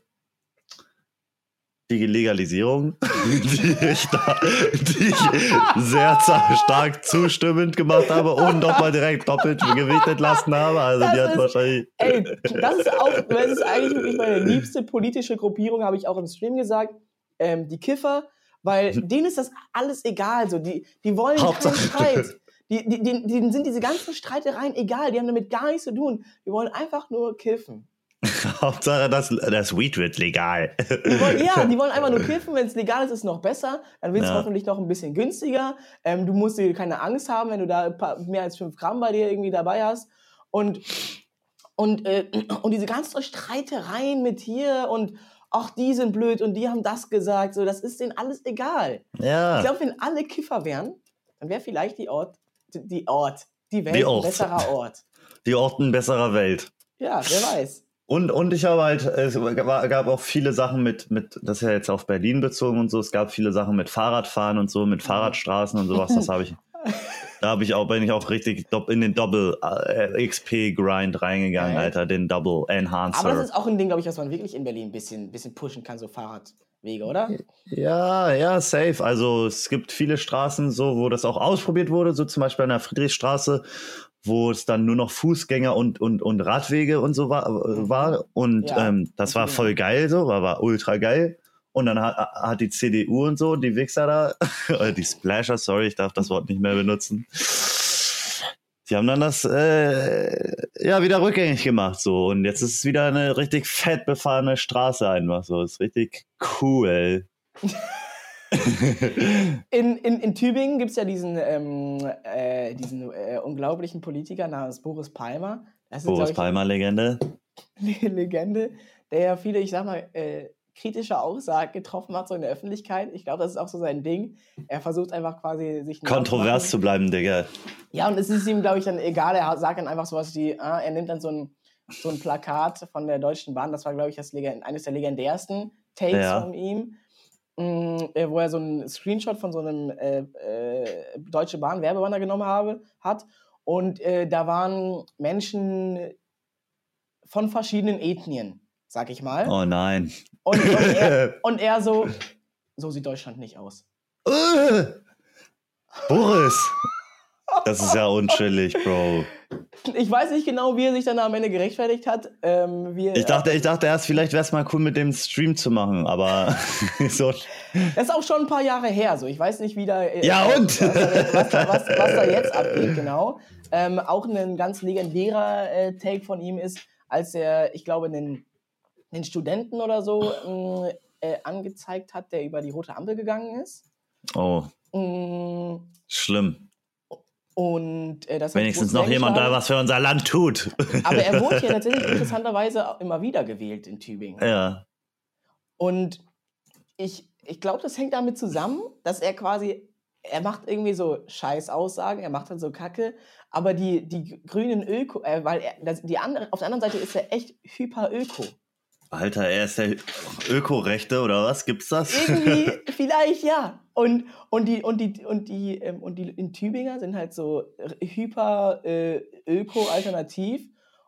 die Legalisierung, die ich, da, die ich sehr stark zustimmend gemacht habe und doch mal direkt doppelt gewichtet lassen habe. Also Das die hat ist- wahrscheinlich. Ey, das ist auch, das ist eigentlich wirklich meine liebste politische Gruppierung, habe ich auch im Stream gesagt. Ähm, die Kiffer, weil denen ist das alles egal. So. Die, die wollen Hauptsache- keinen Streit. Die, die, die, denen sind diese ganzen Streitereien egal, die haben damit gar nichts zu tun. Die wollen einfach nur kiffen. Hauptsache, das, das Weed wird legal. Die wollen, ja, die wollen einfach nur kiffen. Wenn es legal ist, ist es noch besser. Dann wird es Ja. hoffentlich noch ein bisschen günstiger. Ähm, du musst dir keine Angst haben, wenn du da paar, mehr als 5 Gramm bei dir irgendwie dabei hast. Und, und, äh, und diese ganzen Streitereien mit hier und ach, die sind blöd und die haben das gesagt, so, das ist denen alles egal. Ich ja. glaube, wenn alle Kiffer wären, dann wäre vielleicht die Ort, die- Ort, die Welt Die ein Ort. besserer Ort. Die Orten besserer Welt. Ja, wer weiß. Und, und ich habe halt, es gab auch viele Sachen mit, mit, das ist ja jetzt auf Berlin bezogen und so, es gab viele Sachen mit Fahrradfahren und so, mit Fahrradstraßen und sowas, das habe ich, da habe ich auch, bin ich auch richtig in den Double äh, XP Grind reingegangen, Geil. Alter, den Double Enhancer. Aber das ist auch ein Ding, glaube ich, was man wirklich in Berlin ein bisschen, bisschen pushen kann, so Fahrradwege, oder? Ja, ja, safe. Also es gibt viele Straßen so, wo das auch ausprobiert wurde, so zum Beispiel an der Friedrichstraße, wo es dann nur noch Fußgänger und, und, und Radwege und so war. äh, war. Und Ja, ähm, das war voll geil so, war, war ultra geil. Und dann hat, hat die CDU und so, die Wichser da, die Splasher, sorry, ich darf das Wort nicht mehr benutzen. Die haben dann das äh, ja wieder rückgängig gemacht so und jetzt ist es wieder eine richtig fett befahrene Straße einfach so, ist richtig cool. In, in, in Tübingen gibt es ja diesen, ähm, äh, diesen äh, unglaublichen Politiker namens Boris Palmer. Das ist, Boris glaub ich, Palmer Legende. eine Legende, der ja viele, ich sag mal, äh, kritische Aussagen getroffen hat, so in der Öffentlichkeit. Ich glaube, das ist auch so sein Ding. Er versucht einfach quasi sich. Kontrovers zu bleiben, Digga. Ja, und es ist ihm, glaube ich, dann egal. Er sagt dann einfach sowas wie, ah, er nimmt dann so ein, so ein Plakat von der Deutschen Bahn. Das war, glaube ich, das eines der legendärsten Takes Ja. von ihm. Mm, äh, wo er so einen Screenshot von so einem äh, äh, Deutsche Bahn Werbebanner genommen habe, hat. Und äh, da waren Menschen von verschiedenen Ethnien, sag ich mal. Oh nein. Und, und, er, und er so, so sieht Deutschland nicht aus. Äh, Boris! Das ist ja unchillig, Bro. Ich weiß nicht genau, wie er sich dann am Ende gerechtfertigt hat. Ähm, Ich dachte, ich dachte erst, vielleicht wäre es mal cool, mit dem Stream zu machen, aber so. Das ist auch schon ein paar Jahre her. So. Ich weiß nicht, wie da. äh, Ja, äh, und? Was, da- was, was, was da jetzt abgeht, genau. Ähm, auch ein ganz legendärer äh, Take von ihm ist, als er, ich glaube, einen, einen Studenten oder so mh, äh, angezeigt hat, der über die rote Ampel gegangen ist. Oh, Mh, schlimm. Und äh, das Wenigstens noch jemand da, was für unser Land tut. Aber er wurde hier tatsächlich interessanterweise auch immer wieder gewählt in Tübingen. ja. Und ich, ich glaube, das hängt damit zusammen, dass er quasi, er macht irgendwie so Scheißaussagen, er macht dann so Kacke, aber die, die grünen Öko, äh, weil er, das, die andere, auf der anderen Seite ist er echt hyper-Öko. Alter, er ist der Ökorechte oder was? Gibt's das? Irgendwie, vielleicht ja. Und, und, die, und, die, und, die, ähm, und die in Tübinger sind halt so hyper äh, öko-alternativ.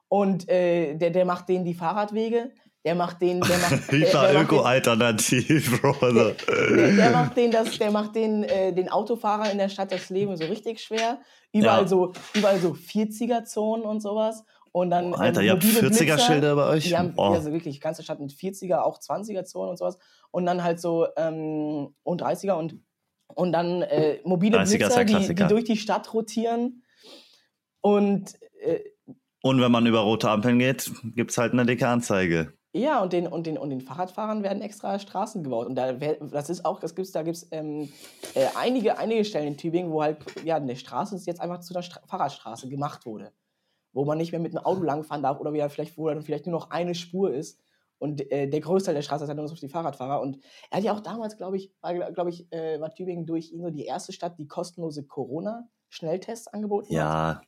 Und äh, der, der macht denen die Fahrradwege. Der macht denen, der macht, Hyper Öko-Alternativ, Bro. Der, der macht den, das, der macht den, äh, den Autofahrern in der Stadt das Leben so richtig schwer. Überall Ja. so, überall so 40er-Zonen und sowas. Und dann ähm, Alter, ihr habt mobile 40er-Schilder bei euch? Die haben Oh. also wirklich ganze Stadt mit 40er, auch 20er-Zonen und sowas. Und dann halt so ähm, und 30er und und dann äh, mobile 30er ist Blitzer, die, die durch die Stadt rotieren. Und äh, Und wenn man über rote Ampeln geht, gibt's halt eine dicke Anzeige. Ja, und den, und, den, und den Fahrradfahrern werden extra Straßen gebaut. Und da das ist auch, das gibt's, da gibt es ähm, äh, einige, einige Stellen in Tübingen, wo halt ja, eine Straße jetzt einfach zu einer Stra Fahrradstraße gemacht wurde. Wo man nicht mehr mit einem Auto langfahren darf oder wieder vielleicht, wo dann vielleicht nur noch eine Spur ist. Und äh, der Großteil der Straße ist halt nur noch die Fahrradfahrer. Und er hat ja auch damals, glaube ich, war, glaube ich, äh, war Tübingen durch ihn so die erste Stadt, die kostenlose Corona-Schnelltests angeboten hat. Ja,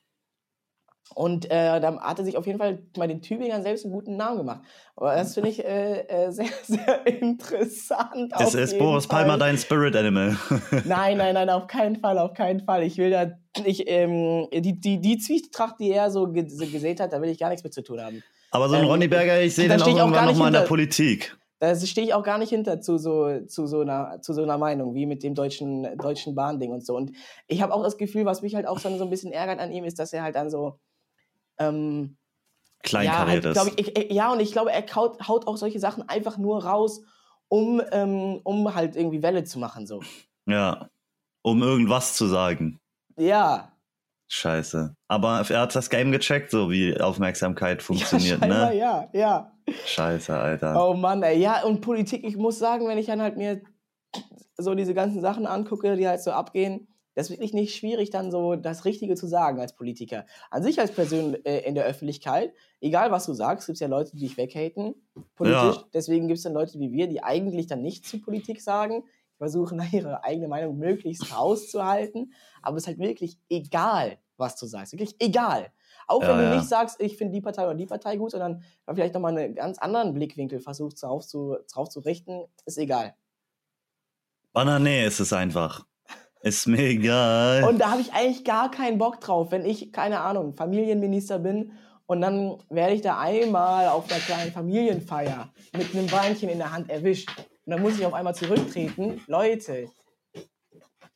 Und äh, da hat er sich auf jeden Fall bei den Tübingern selbst einen guten Namen gemacht. Aber das finde ich äh, äh, sehr, sehr interessant. es auf ist Boris Fall. Palmer dein Spirit Animal. Nein, nein, nein, auf keinen Fall, auf keinen Fall. Ich will da, ich, ähm, die, die, die Zwietracht, die er so ge gesät hat, da will ich gar nichts mit zu tun haben. Aber so ein Ähm, Ronny Berger, ich sehe den auch irgendwann nochmal in der. Politik. Da stehe ich auch gar nicht hinter zu so, zu so, einer, zu so einer Meinung, wie mit dem deutschen, deutschen Bahnding und so. Und ich habe auch das Gefühl, was mich halt auch so ein bisschen ärgert an ihm, ist, dass er halt dann so. Ähm, Kleinkariert ja, ist. halt, ich, ich, ja, und ich glaube, er haut, haut auch solche Sachen einfach nur raus, um, ähm, um halt irgendwie Welle zu machen. So. Ja. Um irgendwas zu sagen. Ja. Scheiße. Aber er hat das Game gecheckt, so wie Aufmerksamkeit funktioniert, ja, ne? Ja, ja. Scheiße, Alter. Oh Mann, ey. Ja, und Politik, ich muss sagen, wenn ich dann halt mir so diese ganzen Sachen angucke, die halt so abgehen, das ist wirklich nicht schwierig, dann so das Richtige zu sagen als Politiker. An sich als Person äh, in der Öffentlichkeit, egal was du sagst, gibt es ja Leute, die dich weghaten, politisch. Ja. Deswegen gibt es dann Leute wie wir, die eigentlich dann nichts zu Politik sagen, versuchen, ihre eigene Meinung möglichst rauszuhalten. Aber es ist halt wirklich egal, was du sagst. Wirklich egal. Auch Ja, wenn du ja. nicht sagst, ich finde die Partei oder die Partei gut, sondern vielleicht nochmal einen ganz anderen Blickwinkel versuchst, drauf zu, drauf zu richten, ist egal. Banane ist es einfach. Ist mir egal. Und da habe ich eigentlich gar keinen Bock drauf, wenn ich, keine Ahnung, Familienminister bin und dann werde ich da einmal auf einer kleinen Familienfeier mit einem Weinchen in der Hand erwischt. Und dann muss ich auf einmal zurücktreten. Leute,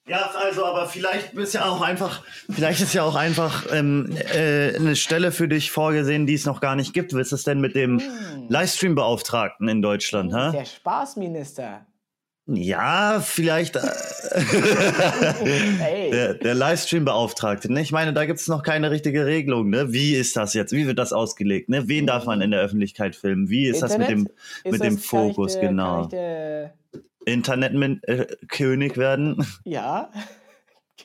Ja, also, aber vielleicht ist ja auch einfach, vielleicht ist ja auch einfach ähm, äh, eine Stelle für dich vorgesehen, die es noch gar nicht gibt. Wie ist denn mit dem Hm. Livestream-Beauftragten in Deutschland, hä? der Spaßminister. Ja, vielleicht äh, Ey. der, der Livestream-Beauftragte. Ne? Ich meine, da gibt es noch keine richtige Regelung. Ne? Wie ist das jetzt? Wie wird das ausgelegt? Ne? Wen darf man in der Öffentlichkeit filmen? Wie ist das mit dem Internet? Ist mit dem Fokus, der- genau. Internet-König werden? ja,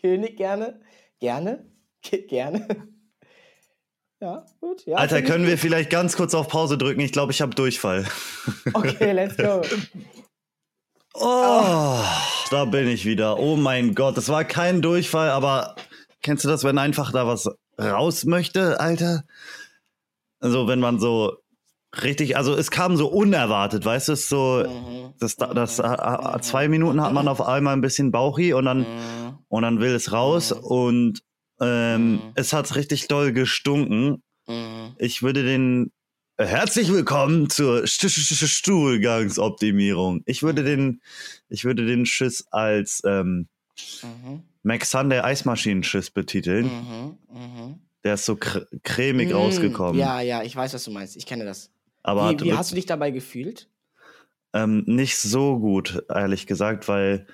König gerne. Gerne. Ge- Gerne. Ja, gut. Ja, Alter, können wir vielleicht ganz kurz auf Pause drücken? Ich glaube, ich habe Durchfall. Okay, let's go. Oh, da bin ich wieder. Oh mein Gott, das war kein Durchfall, aber kennst du das, wenn einfach da was raus möchte, Alter? Also, wenn man so richtig, also es kam so unerwartet, weißt du, es ist so, Mhm. das, das, äh, äh, zwei Minuten hat man auf einmal ein bisschen Bauchi und dann, Mhm. und dann will es raus und ähm, Mhm. es hat richtig doll gestunken. Mhm. Ich würde den Herzlich willkommen zur St St St Stuhlgangsoptimierung. Ich würde den, ich würde den Schiss als ähm, Mhm. Max Sunday Eismaschinenschiss betiteln. Mhm. Mhm. Der ist so cr cremig Mm, rausgekommen. Ja, ja, ich weiß, was du meinst. Ich kenne das. aber wie wie hast du dich dabei gefühlt? ähm, nicht so gut, ehrlich gesagt, weil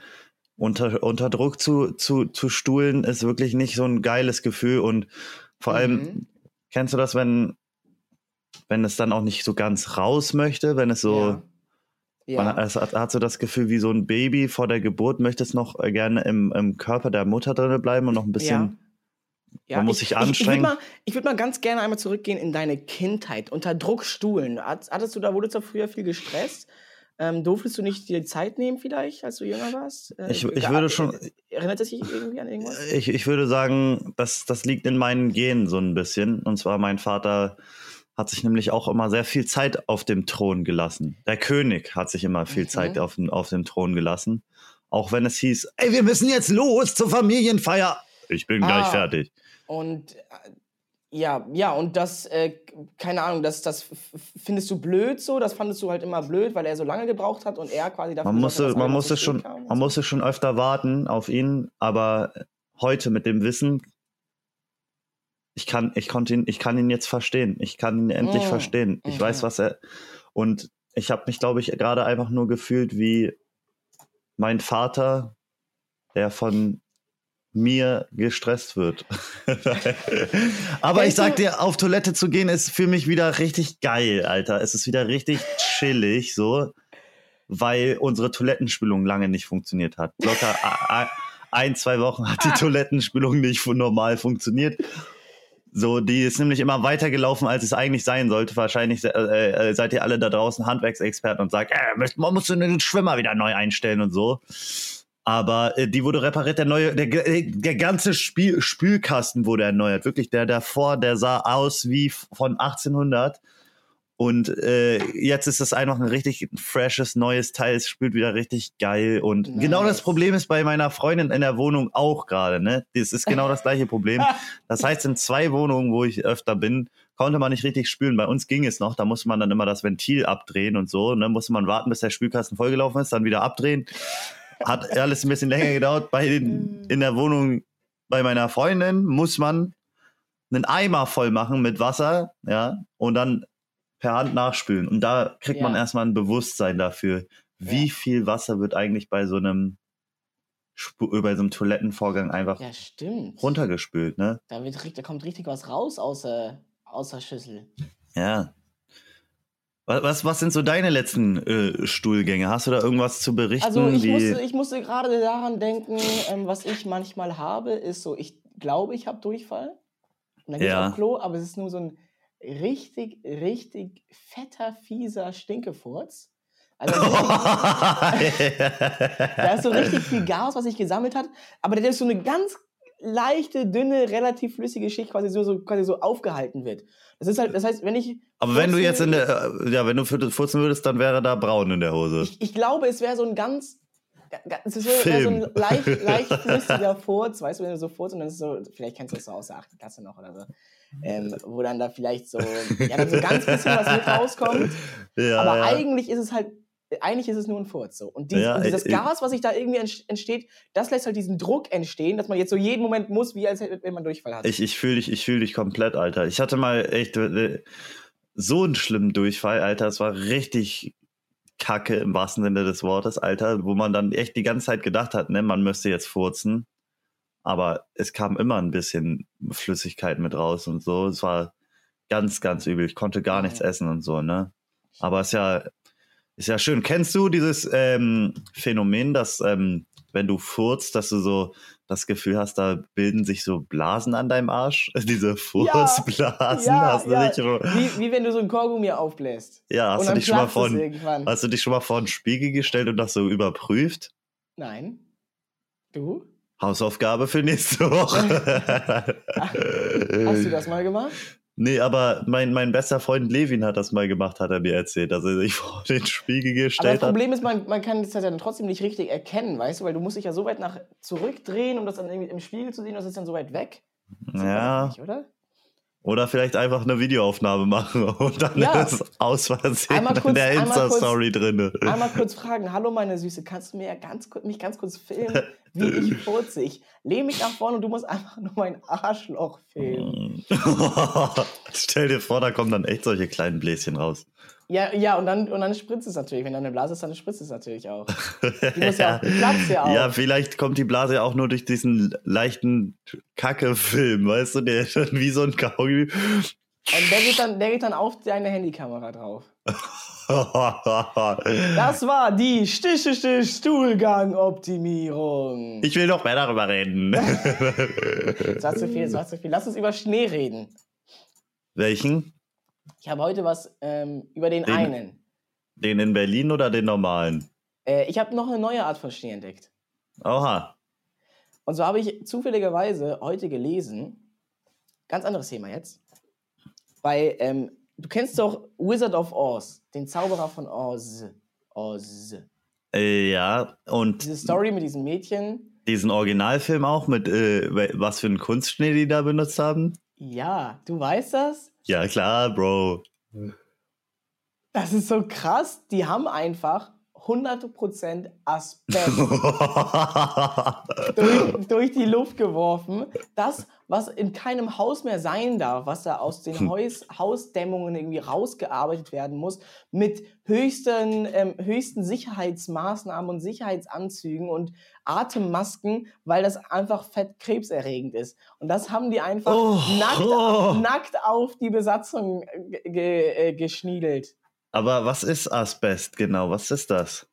unter, unter Druck zu, zu, zu stuhlen ist wirklich nicht so ein geiles Gefühl und vor allem, Mhm. kennst du das, wenn, wenn es dann auch nicht so ganz raus möchte, wenn es so, Ja. Man hat, es hat, hat so das Gefühl, wie so ein Baby vor der Geburt möchte es noch äh, gerne im, im Körper der Mutter drin bleiben und noch ein bisschen, Man muss ich, sich Ich, ich anstrengen. würde mal, ich würd mal ganz gerne einmal zurückgehen in deine Kindheit. Unter Druck stuhlen. Hat- Hattest du da, wurdest du früher viel gestresst? Ähm, durftest du nicht dir die Zeit nehmen, vielleicht, als du jünger warst? Äh, Ich- ich würde schon- Erinnert es sich irgendwie an irgendwas? Ich, ich würde sagen, das, das liegt in meinen Genen so ein bisschen. Und zwar mein Vater hat sich nämlich auch immer sehr viel Zeit auf dem Thron gelassen. Der König hat sich immer viel Mhm. Zeit auf, dem- auf dem Thron gelassen. Auch wenn es hieß, ey, wir müssen jetzt los zur Familienfeier. Ich bin gleich Ah. fertig. Und äh, ja, ja, und das, äh, keine Ahnung, das, das findest du blöd so? Das fandest du halt immer blöd, weil er so lange gebraucht hat und er quasi dafür Man musste, man musste schon, man so? musste schon öfter warten auf ihn, aber heute mit dem Wissen, ich kann, ich konnte ihn, ich kann ihn jetzt verstehen. Ich kann ihn endlich Mm, verstehen. Ich mhm. weiß, was er und ich habe mich, glaube ich, gerade einfach nur gefühlt wie mein Vater, der von mir gestresst wird. Aber ich sag dir, auf Toilette zu gehen ist für mich wieder richtig geil, Alter. Es ist wieder richtig chillig, so, weil unsere Toilettenspülung lange nicht funktioniert hat. Locker ein, zwei Wochen hat die Toilettenspülung nicht normal funktioniert. So, die ist nämlich immer weitergelaufen, als es eigentlich sein sollte. Wahrscheinlich äh, äh, seid ihr alle da draußen Handwerksexperten und sagt, äh, man muss den Schwimmer wieder neu einstellen und so. Aber äh, die wurde repariert, der neue, der, äh, der ganze Spiel, Spülkasten wurde erneuert. Wirklich, der davor, der sah aus wie von 1800. Und äh, jetzt ist es einfach ein richtig freshes, neues Teil. Es spült wieder richtig geil. Und Nice. genau das Problem ist bei meiner Freundin in der Wohnung auch gerade. Ne? Das ist genau das gleiche Problem. Das heißt, in zwei Wohnungen, wo ich öfter bin, konnte man nicht richtig spülen. Bei uns ging es noch. Da musste man dann immer das Ventil abdrehen und so. Ne? Musste man warten, bis der Spülkasten vollgelaufen ist, dann wieder abdrehen. Hat alles ein bisschen länger gedauert. Bei den, in der Wohnung bei meiner Freundin muss man einen Eimer voll machen mit Wasser, ja, und dann per Hand nachspülen. Und da kriegt man Ja. erstmal ein Bewusstsein dafür, wie Ja. viel Wasser wird eigentlich bei so einem Spu- bei so einem Toilettenvorgang einfach Ja, stimmt. runtergespült, ne? Da, wird, da kommt richtig was raus aus der, aus der Schüssel. Ja. Was, was, sind so deine letzten äh, Stuhlgänge? Hast du da irgendwas zu berichten? Also ich musste, ich musste gerade daran denken, ähm, was ich manchmal habe, ist so, ich glaube, ich habe Durchfall. Und dann gehe Ja. ich auf Klo, aber es ist nur so ein richtig, richtig fetter, fieser Stinkefurz. Also da ist so richtig viel Gas, was sich gesammelt hat, aber der ist so eine ganz leichte, dünne, relativ flüssige Schicht quasi so, so, quasi so aufgehalten wird. Das ist halt, das heißt, wenn ich. Aber wenn du jetzt in der, äh, ja, wenn du furzen würdest, dann wäre da braun in der Hose. Ich, ich glaube, es wäre so ein ganz. Es wäre wär so ein leicht, leicht flüssiger Furz, weißt du, wenn du so furzt und dann ist so, vielleicht kennst du das so aus der 8. Klasse noch oder so, ähm, wo dann da vielleicht so, ja, dann so ganz bisschen was mit rauskommt. Ja, aber ja. eigentlich ist es halt, eigentlich ist es nur ein Furz so. Und, dies, Ja, und dieses äh. Gas, was sich da irgendwie ent- entsteht, das lässt halt diesen Druck entstehen, dass man jetzt so jeden Moment muss, wie als wenn man Durchfall hat. Ich, ich fühle dich, ich fühle dich komplett, Alter. Ich hatte mal echt äh, so einen schlimmen Durchfall, Alter. Es war richtig kacke im wahrsten Sinne des Wortes, Alter, wo man dann echt die ganze Zeit gedacht hat, ne, man müsste jetzt furzen. Aber es kam immer ein bisschen Flüssigkeit mit raus und so. Es war ganz, ganz übel. Ich konnte gar nichts essen und so, ne? Aber es ist ja, ist ja schön. Kennst du dieses ähm, Phänomen, dass ähm, wenn du furzt, dass du so das Gefühl hast, da bilden sich so Blasen an deinem Arsch? Diese Furzblasen? Ja, hast du ja. schon, Wie, wie wenn du so ein Kaugummi aufbläst. ja, hast du dich schon mal vor, irgendwann. hast du dich schon mal vor einen Spiegel gestellt und das so überprüft? Nein. Du? Hausaufgabe für nächste Woche. Hast du das mal gemacht? Nee, aber mein, mein bester Freund Levin hat das mal gemacht, hat er mir erzählt, dass er sich vor den Spiegel Aber das gestellt hat. Problem ist, man, man kann das ja dann trotzdem nicht richtig erkennen, weißt du, weil du musst dich ja so weit nach zurückdrehen, um das dann irgendwie im Spiegel zu sehen, das ist dann so weit weg. Man Ja, das Nicht, oder? Oder vielleicht einfach eine Videoaufnahme machen und dann Ja. ist aus Versehen kurz- in der Insta-Story drin. Einmal kurz fragen, hallo meine Süße, kannst du mir ganz, mich ganz kurz filmen, wie ich furze? Ich lehne mich nach vorne und du musst einfach nur mein Arschloch filmen. Stell dir vor, da kommen dann echt solche kleinen Bläschen raus. Ja, ja, und dann, und dann spritzt es natürlich. Wenn da eine Blase ist, dann spritzt es natürlich auch. Die muss ja auch, die platzt ja auch. Ja, vielleicht kommt die Blase ja auch nur durch diesen leichten Kacke-Film, weißt du, der wie so ein Kaugummi. Und der geht, dann, der geht dann auf deine Handykamera drauf. Das war die Stich-Stich-Stuhlgang-Optimierung. Ich will noch mehr darüber reden. Das war zu viel, das war zu viel. Lass uns über Schnee reden. Welchen? Ich habe heute was ähm, über den, Den- einen. Den in Berlin oder den normalen? Äh, ich habe noch eine neue Art von Schnee entdeckt. Oha. Und so habe ich zufälligerweise heute gelesen, ganz anderes Thema jetzt, bei, ähm, du kennst doch Wizard of Oz, den Zauberer von Oz. Oz. Äh, ja, und Diese Story mit diesem Mädchen, diesen Originalfilm auch mit, äh, was für einen Kunstschnee die da benutzt haben? ja, du weißt das? Ja, klar, Bro. Das ist so krass, die haben einfach 100% Asbest durch, durch die Luft geworfen. Das, was in keinem Haus mehr sein darf, was da aus den Haus, Hausdämmungen irgendwie rausgearbeitet werden muss, mit höchsten, ähm, höchsten Sicherheitsmaßnahmen und Sicherheitsanzügen und Atemmasken, weil das einfach fett krebserregend ist. Und das haben die einfach Oh, nackt, oh. nackt auf die Besatzung ge ge äh, geschniedelt. Aber was ist Asbest genau? Was ist das?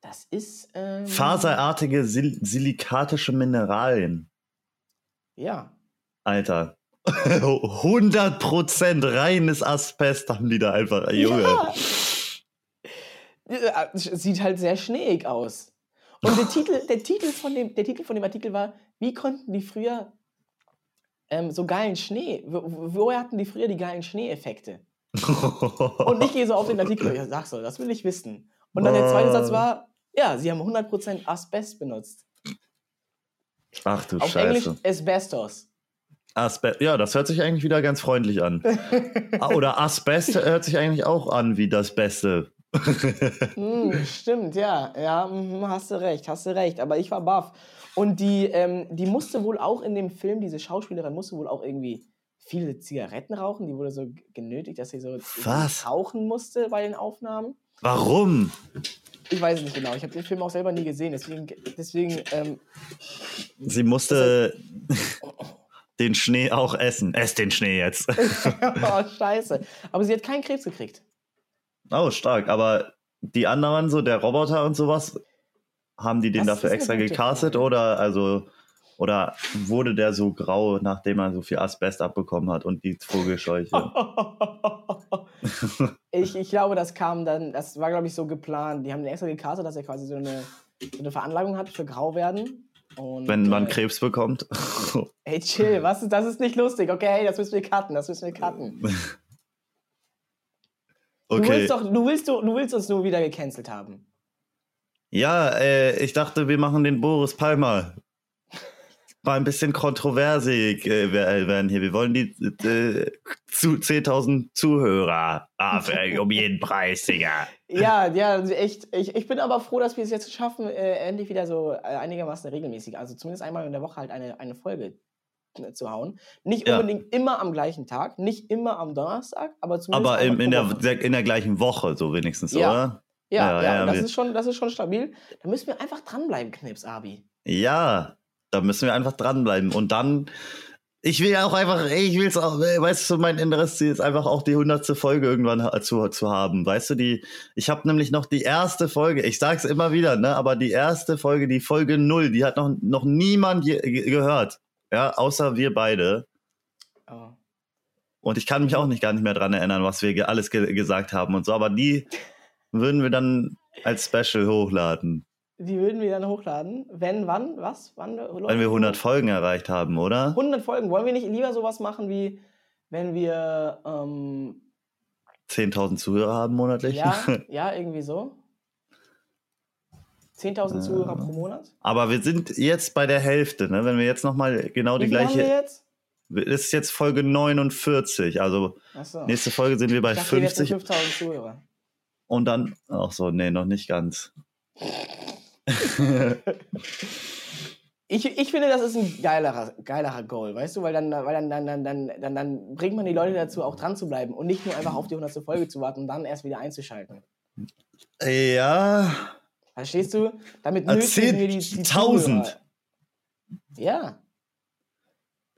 Das ist. Ähm, Faserartige sil silikatische Mineralien. Ja. Alter. 100% reines Asbest haben die da einfach. Junge. Ja. Ja, Sieht halt sehr schneeig aus. Und der Titel, der Titel, von, dem, der Titel von dem Artikel war, wie konnten die früher ähm, so geilen Schnee, wo, wo- woher hatten die früher die geilen Schneeeffekte? Und ich gehe so auf den Artikel und ich sag so, das will ich wissen. Und dann der zweite Satz war, ja, sie haben 100% Asbest benutzt. Ach du Auf Scheiße. Englisch Asbestos. Asbest. Ja, das hört sich eigentlich wieder ganz freundlich an. Ah, Oder Asbest hört sich eigentlich auch an wie das Beste. Hm, stimmt, ja. Ja, mhm, hast du recht, hast du recht. Aber ich war baff. Und die, ähm, die musste wohl auch in dem Film, diese Schauspielerin musste wohl auch irgendwie viele Zigaretten rauchen. Die wurde so genötigt, dass sie so Was? rauchen musste bei den Aufnahmen. Warum? Ich weiß es nicht genau. Ich habe den Film auch selber nie gesehen. Deswegen, deswegen ähm, Sie musste den Schnee auch essen. Ess den Schnee jetzt. oh, scheiße. Aber sie hat keinen Krebs gekriegt. Oh, stark. Aber die anderen, so der Roboter und sowas, haben die den Das dafür extra gecastet Frage. oder also oder wurde der so grau, nachdem er so viel Asbest abbekommen hat und die Vogelscheuche? Ich, ich glaube, das kam dann, das war, glaube ich, so geplant. Die haben den extra gecastet, dass er quasi so eine, so eine Veranlagung hat für Grauwerden. Und, Wenn man äh, Krebs bekommt. Ey, chill, was ist, das ist nicht lustig. Okay, hey, das müssen wir cutten, das müssen wir cutten. Du Okay. willst doch, du willst, du, du willst uns nur wieder gecancelt haben. Ja, äh, ich dachte, wir machen den Boris Palmer. Mal ein bisschen kontroversig äh, wer- werden hier. Wir wollen die äh, zu 10.000 Zuhörer aufhängen, um jeden Preis, Digga. Ja, ja, echt. Ich, ich bin aber froh, dass wir es jetzt schaffen, äh, endlich wieder so äh, einigermaßen regelmäßig, also zumindest einmal in der Woche halt eine, eine Folge äh, zu hauen. Nicht Ja. unbedingt immer am gleichen Tag, nicht immer am Donnerstag, aber zumindest Aber in, pro der, in der gleichen Woche, so wenigstens, Ja. oder? Ja, Ja, ja, ja, das, ist schon, das ist schon stabil. Da müssen wir einfach dranbleiben, Knips, Abi. Ja, da müssen wir einfach dranbleiben. Und dann, ich will ja auch einfach, ey, ich will es auch, weißt du, mein inneres Ziel ist einfach auch die hundertste Folge irgendwann zu, zu haben. Weißt du, die, ich habe nämlich noch die erste Folge, ich sag's immer wieder, ne, aber die erste Folge, die Folge null, die hat noch, noch niemand je, ge- gehört. Ja, außer wir beide. Oh. Und ich kann mich auch nicht gar nicht mehr dran erinnern, was wir alles ge gesagt haben und so, aber die würden wir dann als Special hochladen, Die würden wir dann hochladen. Wenn, wann, was? Wann? wenn wir 100 Folgen erreicht haben, oder? 100 Folgen. Wollen wir nicht lieber sowas machen, wie wenn wir, ähm, 10.000 Zuhörer haben monatlich. ja, ja, irgendwie so. 10.000 Zuhörer pro Monat. Aber wir sind jetzt bei der Hälfte, ne? Wenn wir jetzt nochmal genau Wie die viel haben wir gleiche. jetzt? Das ist jetzt Folge 49. Also Achso. nächste Folge sind wir bei Ich dachte, wir hätten 50 5000 Zuhörer. und dann. Ach so, nee, noch nicht ganz. Ich, ich finde, das ist ein geilerer, geilerer Goal, weißt du? Weil dann, weil dann, dann, dann, dann, dann, dann bringt man die Leute dazu, auch dran zu bleiben und nicht nur einfach auf die 100. Folge zu warten und dann erst wieder einzuschalten. Ja. Verstehst du? Damit nötigen wir die, die 10.000. Zuhörer. Ja,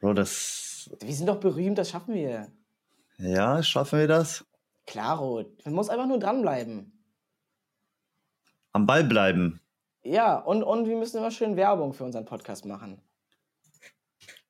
Bro, das. wir sind doch berühmt, das schaffen wir. Ja, schaffen wir das? Klaro, man muss einfach nur dranbleiben. Am Ball bleiben. Ja, und, und wir müssen immer schön Werbung für unseren Podcast machen.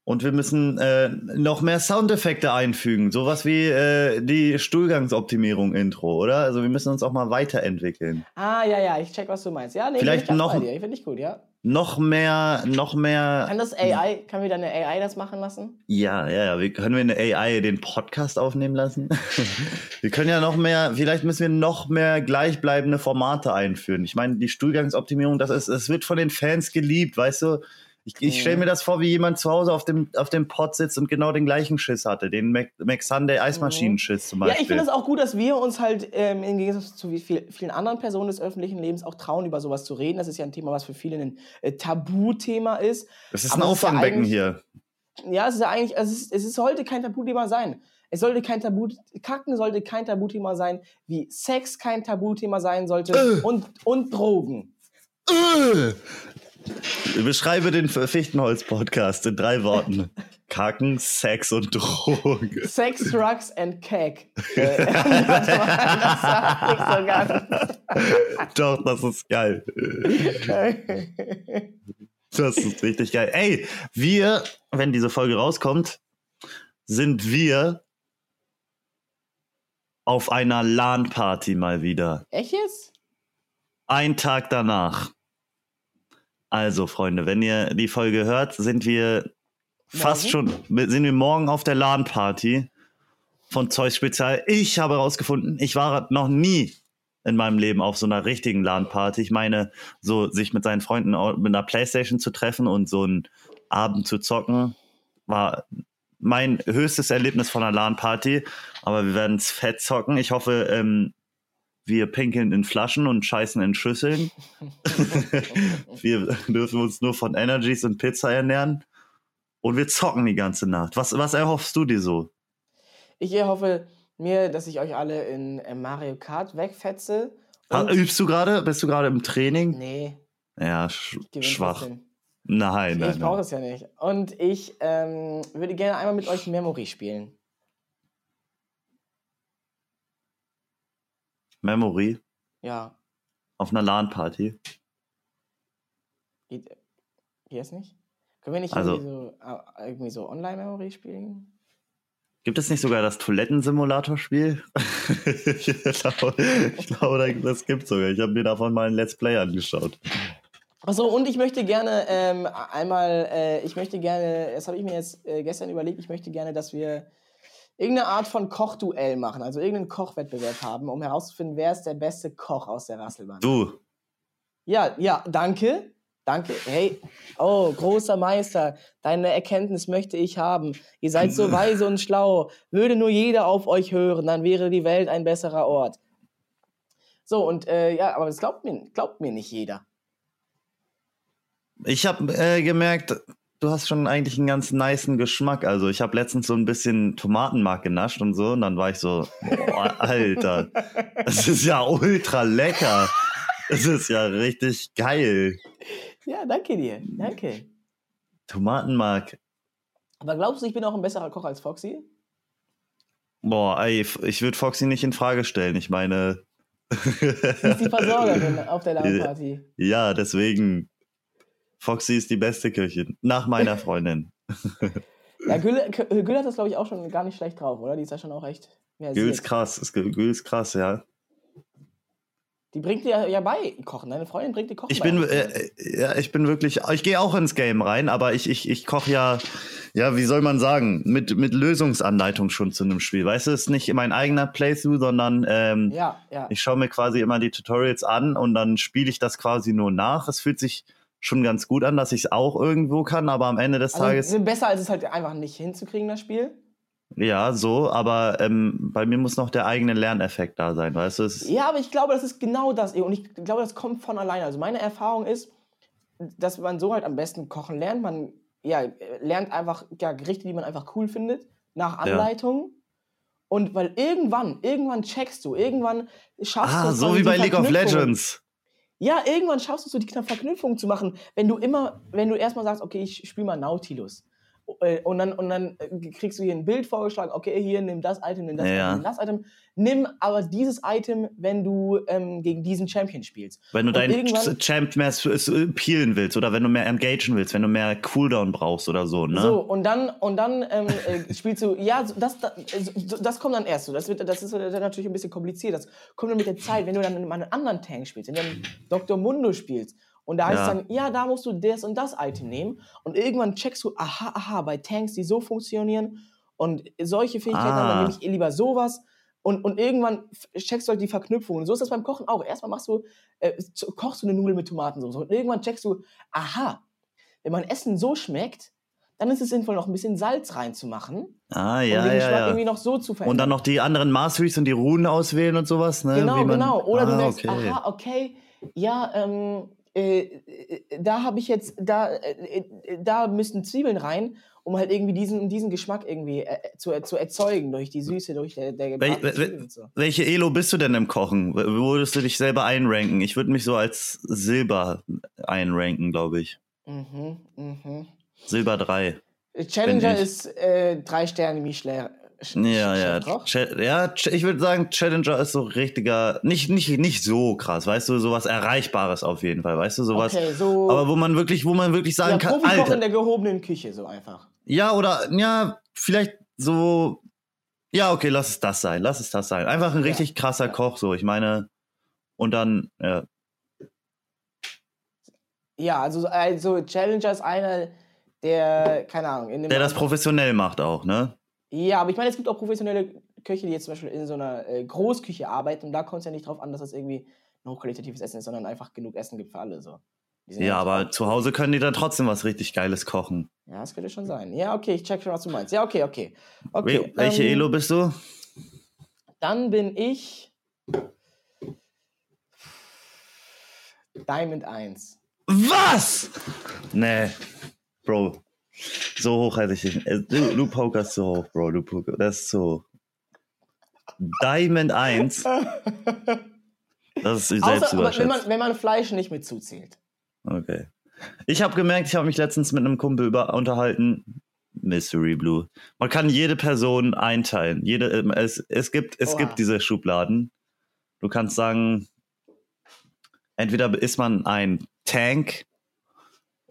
Und wir müssen äh, noch mehr Soundeffekte einfügen. Sowas wie äh, die Stuhlgangsoptimierung-Intro, oder? Also wir müssen uns auch mal weiterentwickeln. Ah, ja, ja, ich check, was du meinst. Ja, nee, Vielleicht ich noch- bei dir. Ich finde ich gut, ja. Noch mehr, noch mehr. Kann das AI, kann wieder eine AI das machen lassen? Ja, ja, ja. Wie, können wir eine AI den Podcast aufnehmen lassen? wir können ja noch mehr, vielleicht müssen wir noch mehr gleichbleibende Formate einführen. Ich meine, die Stuhlgangsoptimierung, das ist, es wird von den Fans geliebt, weißt du? Ich, ich stelle mir das vor, wie jemand zu Hause auf dem, auf dem Pod sitzt und genau den gleichen Schiss hatte, den Mac, Mac Sunday Eismaschinenschiss zum Ja, Beispiel. ich finde es auch gut, dass wir uns halt ähm, im Gegensatz zu wie viel, vielen anderen Personen des öffentlichen Lebens auch trauen, über sowas zu reden. Das ist ja ein Thema, was für viele ein äh, Tabuthema ist. das ist aber ein ja Auffangbecken eigentlich- hier. Ja, es ist ja eigentlich, es, ist, es ist, sollte kein Tabuthema sein. Es sollte kein Tabu, Kacken sollte kein Tabuthema sein, wie Sex kein Tabuthema sein sollte Äh. und, und Drogen. Beschreibe den Fichtenholz-Podcast in drei Worten. Kacken, Sex und Drogen. Sex, Drugs and Cake. Doch, das ist geil. Das ist richtig geil. Ey, wir, wenn diese Folge rauskommt, sind wir auf einer LAN-Party mal wieder. Echt jetzt? Ein Tag danach. Also, Freunde, wenn ihr die Folge hört, sind wir fast schon, sind wir morgen auf der LAN-Party von Zeus Spezial. Ich habe herausgefunden, ich war noch nie in meinem Leben auf so einer richtigen LAN-Party. Ich meine, so sich mit seinen Freunden mit einer Playstation zu treffen und so einen Abend zu zocken, war mein höchstes Erlebnis von einer LAN-Party. Aber wir werden es fett zocken. Ich hoffe, ähm, wir pinkeln in Flaschen und scheißen in Schüsseln. wir dürfen uns nur von Energies und Pizza ernähren. Und wir zocken die ganze Nacht. Was, was erhoffst du dir so? Ich hoffe mir, dass ich euch alle in äh, Mario Kart wegfetze. Ha, übst du gerade? Bist du gerade im Training? nee, Ja, sch schwach. Nein, nein, Ich brauche es ja nicht. Und ich ähm, würde gerne einmal mit euch Memory spielen. Memory Ja, auf einer LAN-Party. geht, geht das nicht? Können wir nicht Also- irgendwie so, irgendwie so Online-Memory spielen? Gibt es nicht sogar das Toilettensimulator-Spiel? ich glaube, ich glaube, das gibt sogar. Ich habe mir davon mal ein Let's Play angeschaut. Achso, und ich möchte gerne ähm, einmal, äh, ich möchte gerne, das habe ich mir jetzt äh, gestern überlegt, ich möchte gerne, dass wir irgendeine Art von Kochduell machen, also irgendeinen Kochwettbewerb haben, um herauszufinden, wer ist der beste Koch aus der Rasselbahn. Du, Ja, ja, danke. Danke. Hey, oh, großer Meister, deine Erkenntnis möchte ich haben. Ihr seid so weise und schlau. Würde nur jeder auf euch hören, dann wäre die Welt ein besserer Ort. So, und äh, ja, aber das glaubt mir, glaubt mir nicht jeder. ich habe äh, gemerkt, du hast schon eigentlich einen ganz nicen Geschmack. Also ich habe letztens so ein bisschen Tomatenmark genascht und so und dann war ich so, boah, Alter, das ist ja ultra lecker. Das ist ja richtig geil. Ja, danke dir. Danke. Tomatenmark. Aber glaubst du, ich bin auch ein besserer Koch als Foxy? Boah, ey, ich würde Foxy nicht in Frage stellen. Ich meine, Sie ist die Versorgerin auf der LAN-Party. ja, deswegen, Foxy ist die beste Köchin. Nach meiner Freundin. Ja, Gülle, Gülle hat das, glaube ich, auch schon gar nicht schlecht drauf, oder? Die ist ja schon auch echt. Gül ist krass. ist- Gül ist krass, ja. Die bringt dir ja bei Kochen. Deine Freundin bringt dir Kochen Ich bin, äh, äh, ja, ich bin wirklich, ich gehe auch ins Game rein, aber ich, ich, ich koche ja, ja, wie soll man sagen, mit, mit Lösungsanleitung schon zu einem Spiel. Weißt du, es ist nicht mein eigener Playthrough, sondern ähm, ja, ja. ich schaue mir quasi immer die Tutorials an und dann spiele ich das quasi nur nach. Es fühlt sich schon ganz gut an, dass ich es auch irgendwo kann, aber am Ende des Also, Tages, sind besser, als es halt einfach nicht hinzukriegen, das Spiel. ja, so, aber ähm, bei mir muss noch der eigene Lerneffekt da sein, weißt du? Ja, aber ich glaube, das ist genau das. Und ich glaube, das kommt von alleine. Also meine Erfahrung ist, dass man so halt am besten kochen lernt. Man ja, lernt einfach ja, Gerichte, die man einfach cool findet, nach Anleitung. Und weil irgendwann, irgendwann checkst du, irgendwann schaffst du ah, so wie bei League of Legends. Ja, irgendwann schaffst du es so, die Verknüpfung zu machen. Wenn du immer, wenn du erstmal sagst, okay, ich spiele mal Nautilus. Äh, Und dann, und dann äh, kriegst du hier ein Bild vorgeschlagen, okay, hier nimm das Item, nimm das Ja. Item, nimm das Item. Nimm aber dieses Item, wenn du ähm, gegen diesen Champion spielst. Wenn du Und deinen Champ mehr peelen willst oder wenn du mehr engagen willst, wenn du mehr Cooldown brauchst oder so, ne? So, und dann, und dann ähm, äh, spielst du, ja, das, das, das kommt dann erst so. Das, wird, das ist dann natürlich ein bisschen kompliziert. Das kommt dann mit der Zeit, wenn du dann mal einen anderen Tank spielst, wenn du dann Dr. Mundo spielst. Und da heißt Ja. es dann, ja, da musst du das und das Item nehmen. Und irgendwann checkst du, aha, aha, bei Tanks, die so funktionieren und solche Fähigkeiten haben, dann Ah. nehme ich lieber sowas. Und, und irgendwann checkst du halt die Verknüpfungen. Und so ist das beim Kochen auch. Erstmal machst du, äh, kochst du eine Nudel mit Tomatensauce. Und irgendwann checkst du, aha, wenn mein Essen so schmeckt, dann ist es sinnvoll, noch ein bisschen Salz reinzumachen, Ah, um ja, den ja, Geschmack ja. irgendwie noch so zu verändern. Und dann noch die anderen Masteries und die Runen auswählen und sowas, ne? Genau, man- genau. Oder du ah, merkst, okay. aha, okay, ja, ähm, äh, äh, da habe ich jetzt, da, äh, äh, da müssten Zwiebeln rein, um halt irgendwie diesen, diesen Geschmack irgendwie äh, zu, zu erzeugen, durch die Süße, durch der, der wel- und so. Welche Elo bist du denn im Kochen? Wo würdest du dich selber einranken? Ich würde mich so als Silber einranken, glaube ich. Mhm, mhm. Silber 3. Challenger ist drei Sterne Michelin. Ja, ja. Ja, Ch- ich würde sagen, Challenger ist so richtiger, nicht, nicht, nicht so krass, weißt du, sowas Erreichbares auf jeden Fall, weißt du, sowas. Okay, so Aber wo man wirklich, wo man wirklich sagen ja, kann, Profikoch in Alter. der gehobenen Küche, so einfach. Ja, oder, ja, vielleicht so, ja, okay, lass es das sein, lass es das sein. Einfach ein Ja, richtig krasser ja. Koch, so, ich meine, und dann, ja, Ja, also, also Challenger ist einer, der, keine Ahnung, in dem der das professionell macht auch, ne? Ja, aber ich meine, es gibt auch professionelle Köche, die jetzt zum Beispiel in so einer äh, Großküche arbeiten und da kommt es ja nicht drauf an, dass das irgendwie ein hochqualitatives Essen ist, sondern einfach genug Essen gibt für alle. So. Ja, aber zu Hause können die dann trotzdem was richtig Geiles kochen. Ja, das könnte schon sein. Ja, okay, ich check schon, was du meinst. Ja, okay, okay. okay Wel- Welche ähm, Elo bist du? Dann bin ich Diamond 1. Was? Nee, Bro. So hoch hätte ich dich. äh, Du, du pokerst zu hoch, Bro. Du poker, das ist zu hoch. Diamond 1. Das ist Außer, aber selbst wenn man, wenn man Fleisch nicht mit zuzählt. Okay. Ich habe gemerkt, ich habe mich letztens mit einem Kumpel über unterhalten. Mystery Blue. Man kann jede Person einteilen. Jede, ähm, es, es gibt, es Oha. gibt diese Schubladen. Du kannst sagen, entweder ist man ein Tank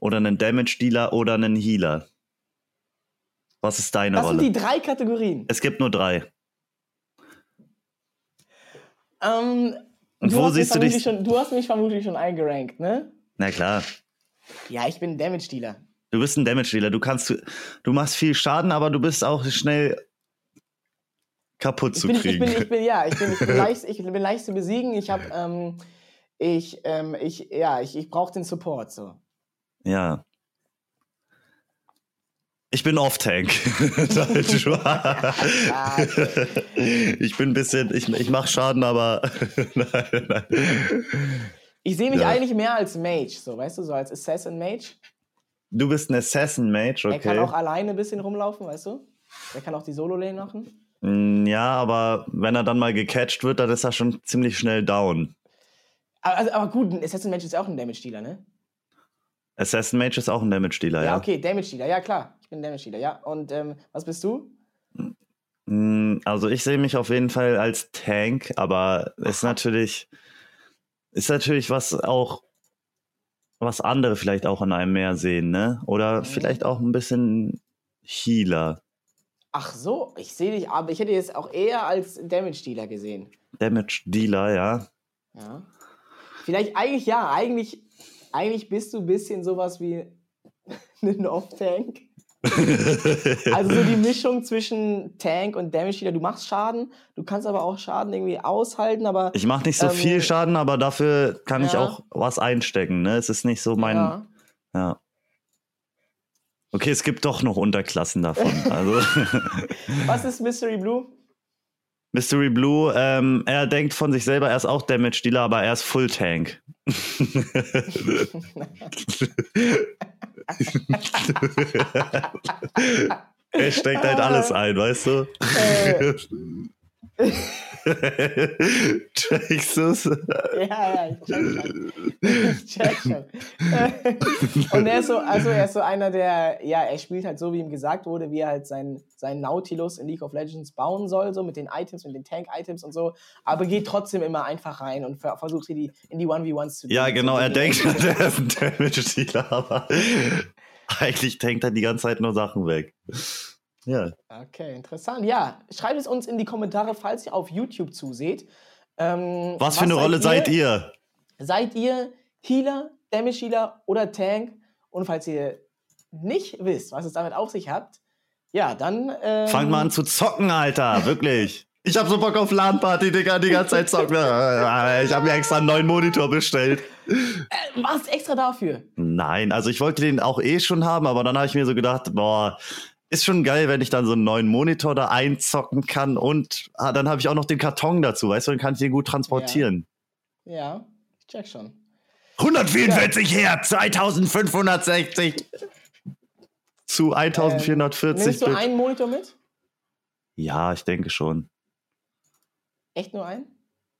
oder ein Damage Dealer oder ein Healer. Was ist deine Das Rolle? sind die drei Kategorien. es gibt nur drei. Ähm, Und wo siehst du dich- Schon, du hast mich vermutlich schon eingerankt, ne? Na klar. Ja, ich bin Damage Dealer. Du bist ein Damage Dealer. Du kannst, du machst viel Schaden, aber du bist auch schnell kaputt Ich zu bin, ich kriegen. bin, ich bin, ja, ich bin, ich bin, leicht, ich bin leicht zu besiegen. Ich habe, ähm, ich, ähm, ich, ja, ich, ich brauche den Support so. Ja. Ich bin Off-Tank. Okay. ich bin ein bisschen, ich, ich mache Schaden, aber nein, nein. Ich sehe mich Ja. eigentlich mehr als Mage, so, weißt du, so als Assassin Mage. Du bist ein Assassin Mage, Er kann okay. auch alleine ein bisschen rumlaufen, weißt du? Er kann auch die Solo-Lane machen. Mm, Ja, aber wenn er dann mal gecatcht wird, dann ist er schon ziemlich schnell down. Aber, also, aber gut, ein Assassin Mage ist ja auch ein Damage-Dealer, ne? Assassin Mage ist auch ein Damage Dealer, Ja, ja. okay, Damage-Dealer, ja klar. Ich bin Damage-Dealer, ja. Und ähm, was bist du? Mm, Also ich sehe mich auf jeden Fall als Tank, aber ist natürlich, ist natürlich was auch, was andere vielleicht auch in einem mehr sehen, ne? Oder Mhm. vielleicht auch ein bisschen Healer. Ach so, ich sehe dich, aber ich hätte jetzt auch eher als Damage-Dealer gesehen. Damage Dealer, ja. Ja. Vielleicht, eigentlich ja, eigentlich, eigentlich bist du ein bisschen sowas wie ein Off-Tank. Also so die Mischung zwischen Tank und Damage Dealer. Du machst Schaden, du kannst aber auch Schaden irgendwie aushalten, aber Ich mache nicht so Ähm, viel Schaden, aber dafür kann ich ja. auch was einstecken, ne? Es ist nicht so mein, ja. ja. Okay, es gibt doch noch Unterklassen davon. Also Was ist Mystery Blue? Mystery Blue, ähm, er denkt von sich selber, er ist auch Damage Dealer, aber er ist Full Tank. er steckt halt alles ein, weißt du? Äh, Du's? Ja, ja, ich check schon. Ich check schon. Und er ist so, also er ist so einer, der, ja, er spielt halt so, wie ihm gesagt wurde, wie er halt sein, sein Nautilus in League of Legends bauen soll, so mit den Items, mit den Tank-Items und so, aber geht trotzdem immer einfach rein und ver- versucht hier die, in die 1v1 zu Ja, genau, er denkt, er ist ein Damage-Dealer, aber eigentlich tankt er die ganze Zeit nur Sachen weg. Ja. Okay, interessant. Ja, schreibt es uns in die Kommentare, falls ihr auf YouTube zuseht. Ähm, Was für eine Rolle seid ihr? Seid ihr Healer, Damage Healer oder Tank? Und falls ihr nicht wisst, was es damit auf sich hat, ja, dann. Ähm, Fangt mal an zu zocken, Alter, wirklich. Ich hab so Bock auf LAN-Party, Digga, die ganze Zeit zocken. Ich hab mir extra einen neuen Monitor bestellt. Äh, was extra dafür? Nein, also ich wollte den auch eh schon haben, aber dann habe ich mir so gedacht, boah, ist schon geil, wenn ich dann so einen neuen Monitor da einzocken kann und ah, dann habe ich auch noch den Karton dazu, weißt du, dann kann ich den gut transportieren. Ja, ich check schon. 144 Hertz, 2560 zu Ähm, 1440 nimmst du Bit. einen Monitor mit? Ja, ich denke schon. Echt nur einen?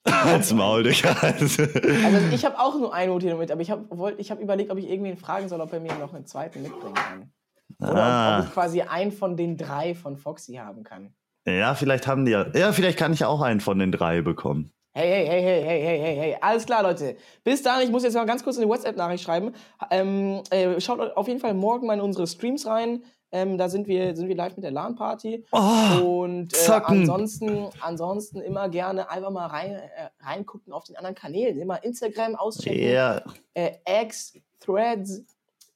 Als Maul, Digga. Also ich habe auch nur einen Monitor mit, aber ich habe ich hab überlegt, ob ich irgendwen fragen soll, ob er mir noch einen zweiten mitbringen kann. Oder ob, ob ah, ich quasi einen von den drei von Foxy haben kann. ja, vielleicht haben die ja. Ja, vielleicht kann ich auch einen von den drei bekommen. Hey, hey, hey, hey, hey, hey, hey, hey. Alles klar, Leute. Bis dann. Ich muss jetzt mal ganz kurz eine WhatsApp-Nachricht schreiben. Ähm, äh, schaut auf jeden Fall morgen mal in unsere Streams rein. Ähm, da sind wir, sind wir live mit der LAN-Party. Oh, Und äh, ansonsten, ansonsten immer gerne einfach mal rein, äh, reingucken auf den anderen Kanälen. Immer Instagram auschecken. ja. Äh, X, Threads,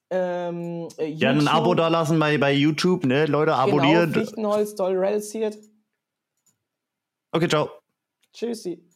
ähm, äh, Gerne ein. Abo da lassen bei, bei YouTube, ne? Leute, abonniert. Genau, Fichtenholz, doll reduziert. Okay, ciao. Tschüssi.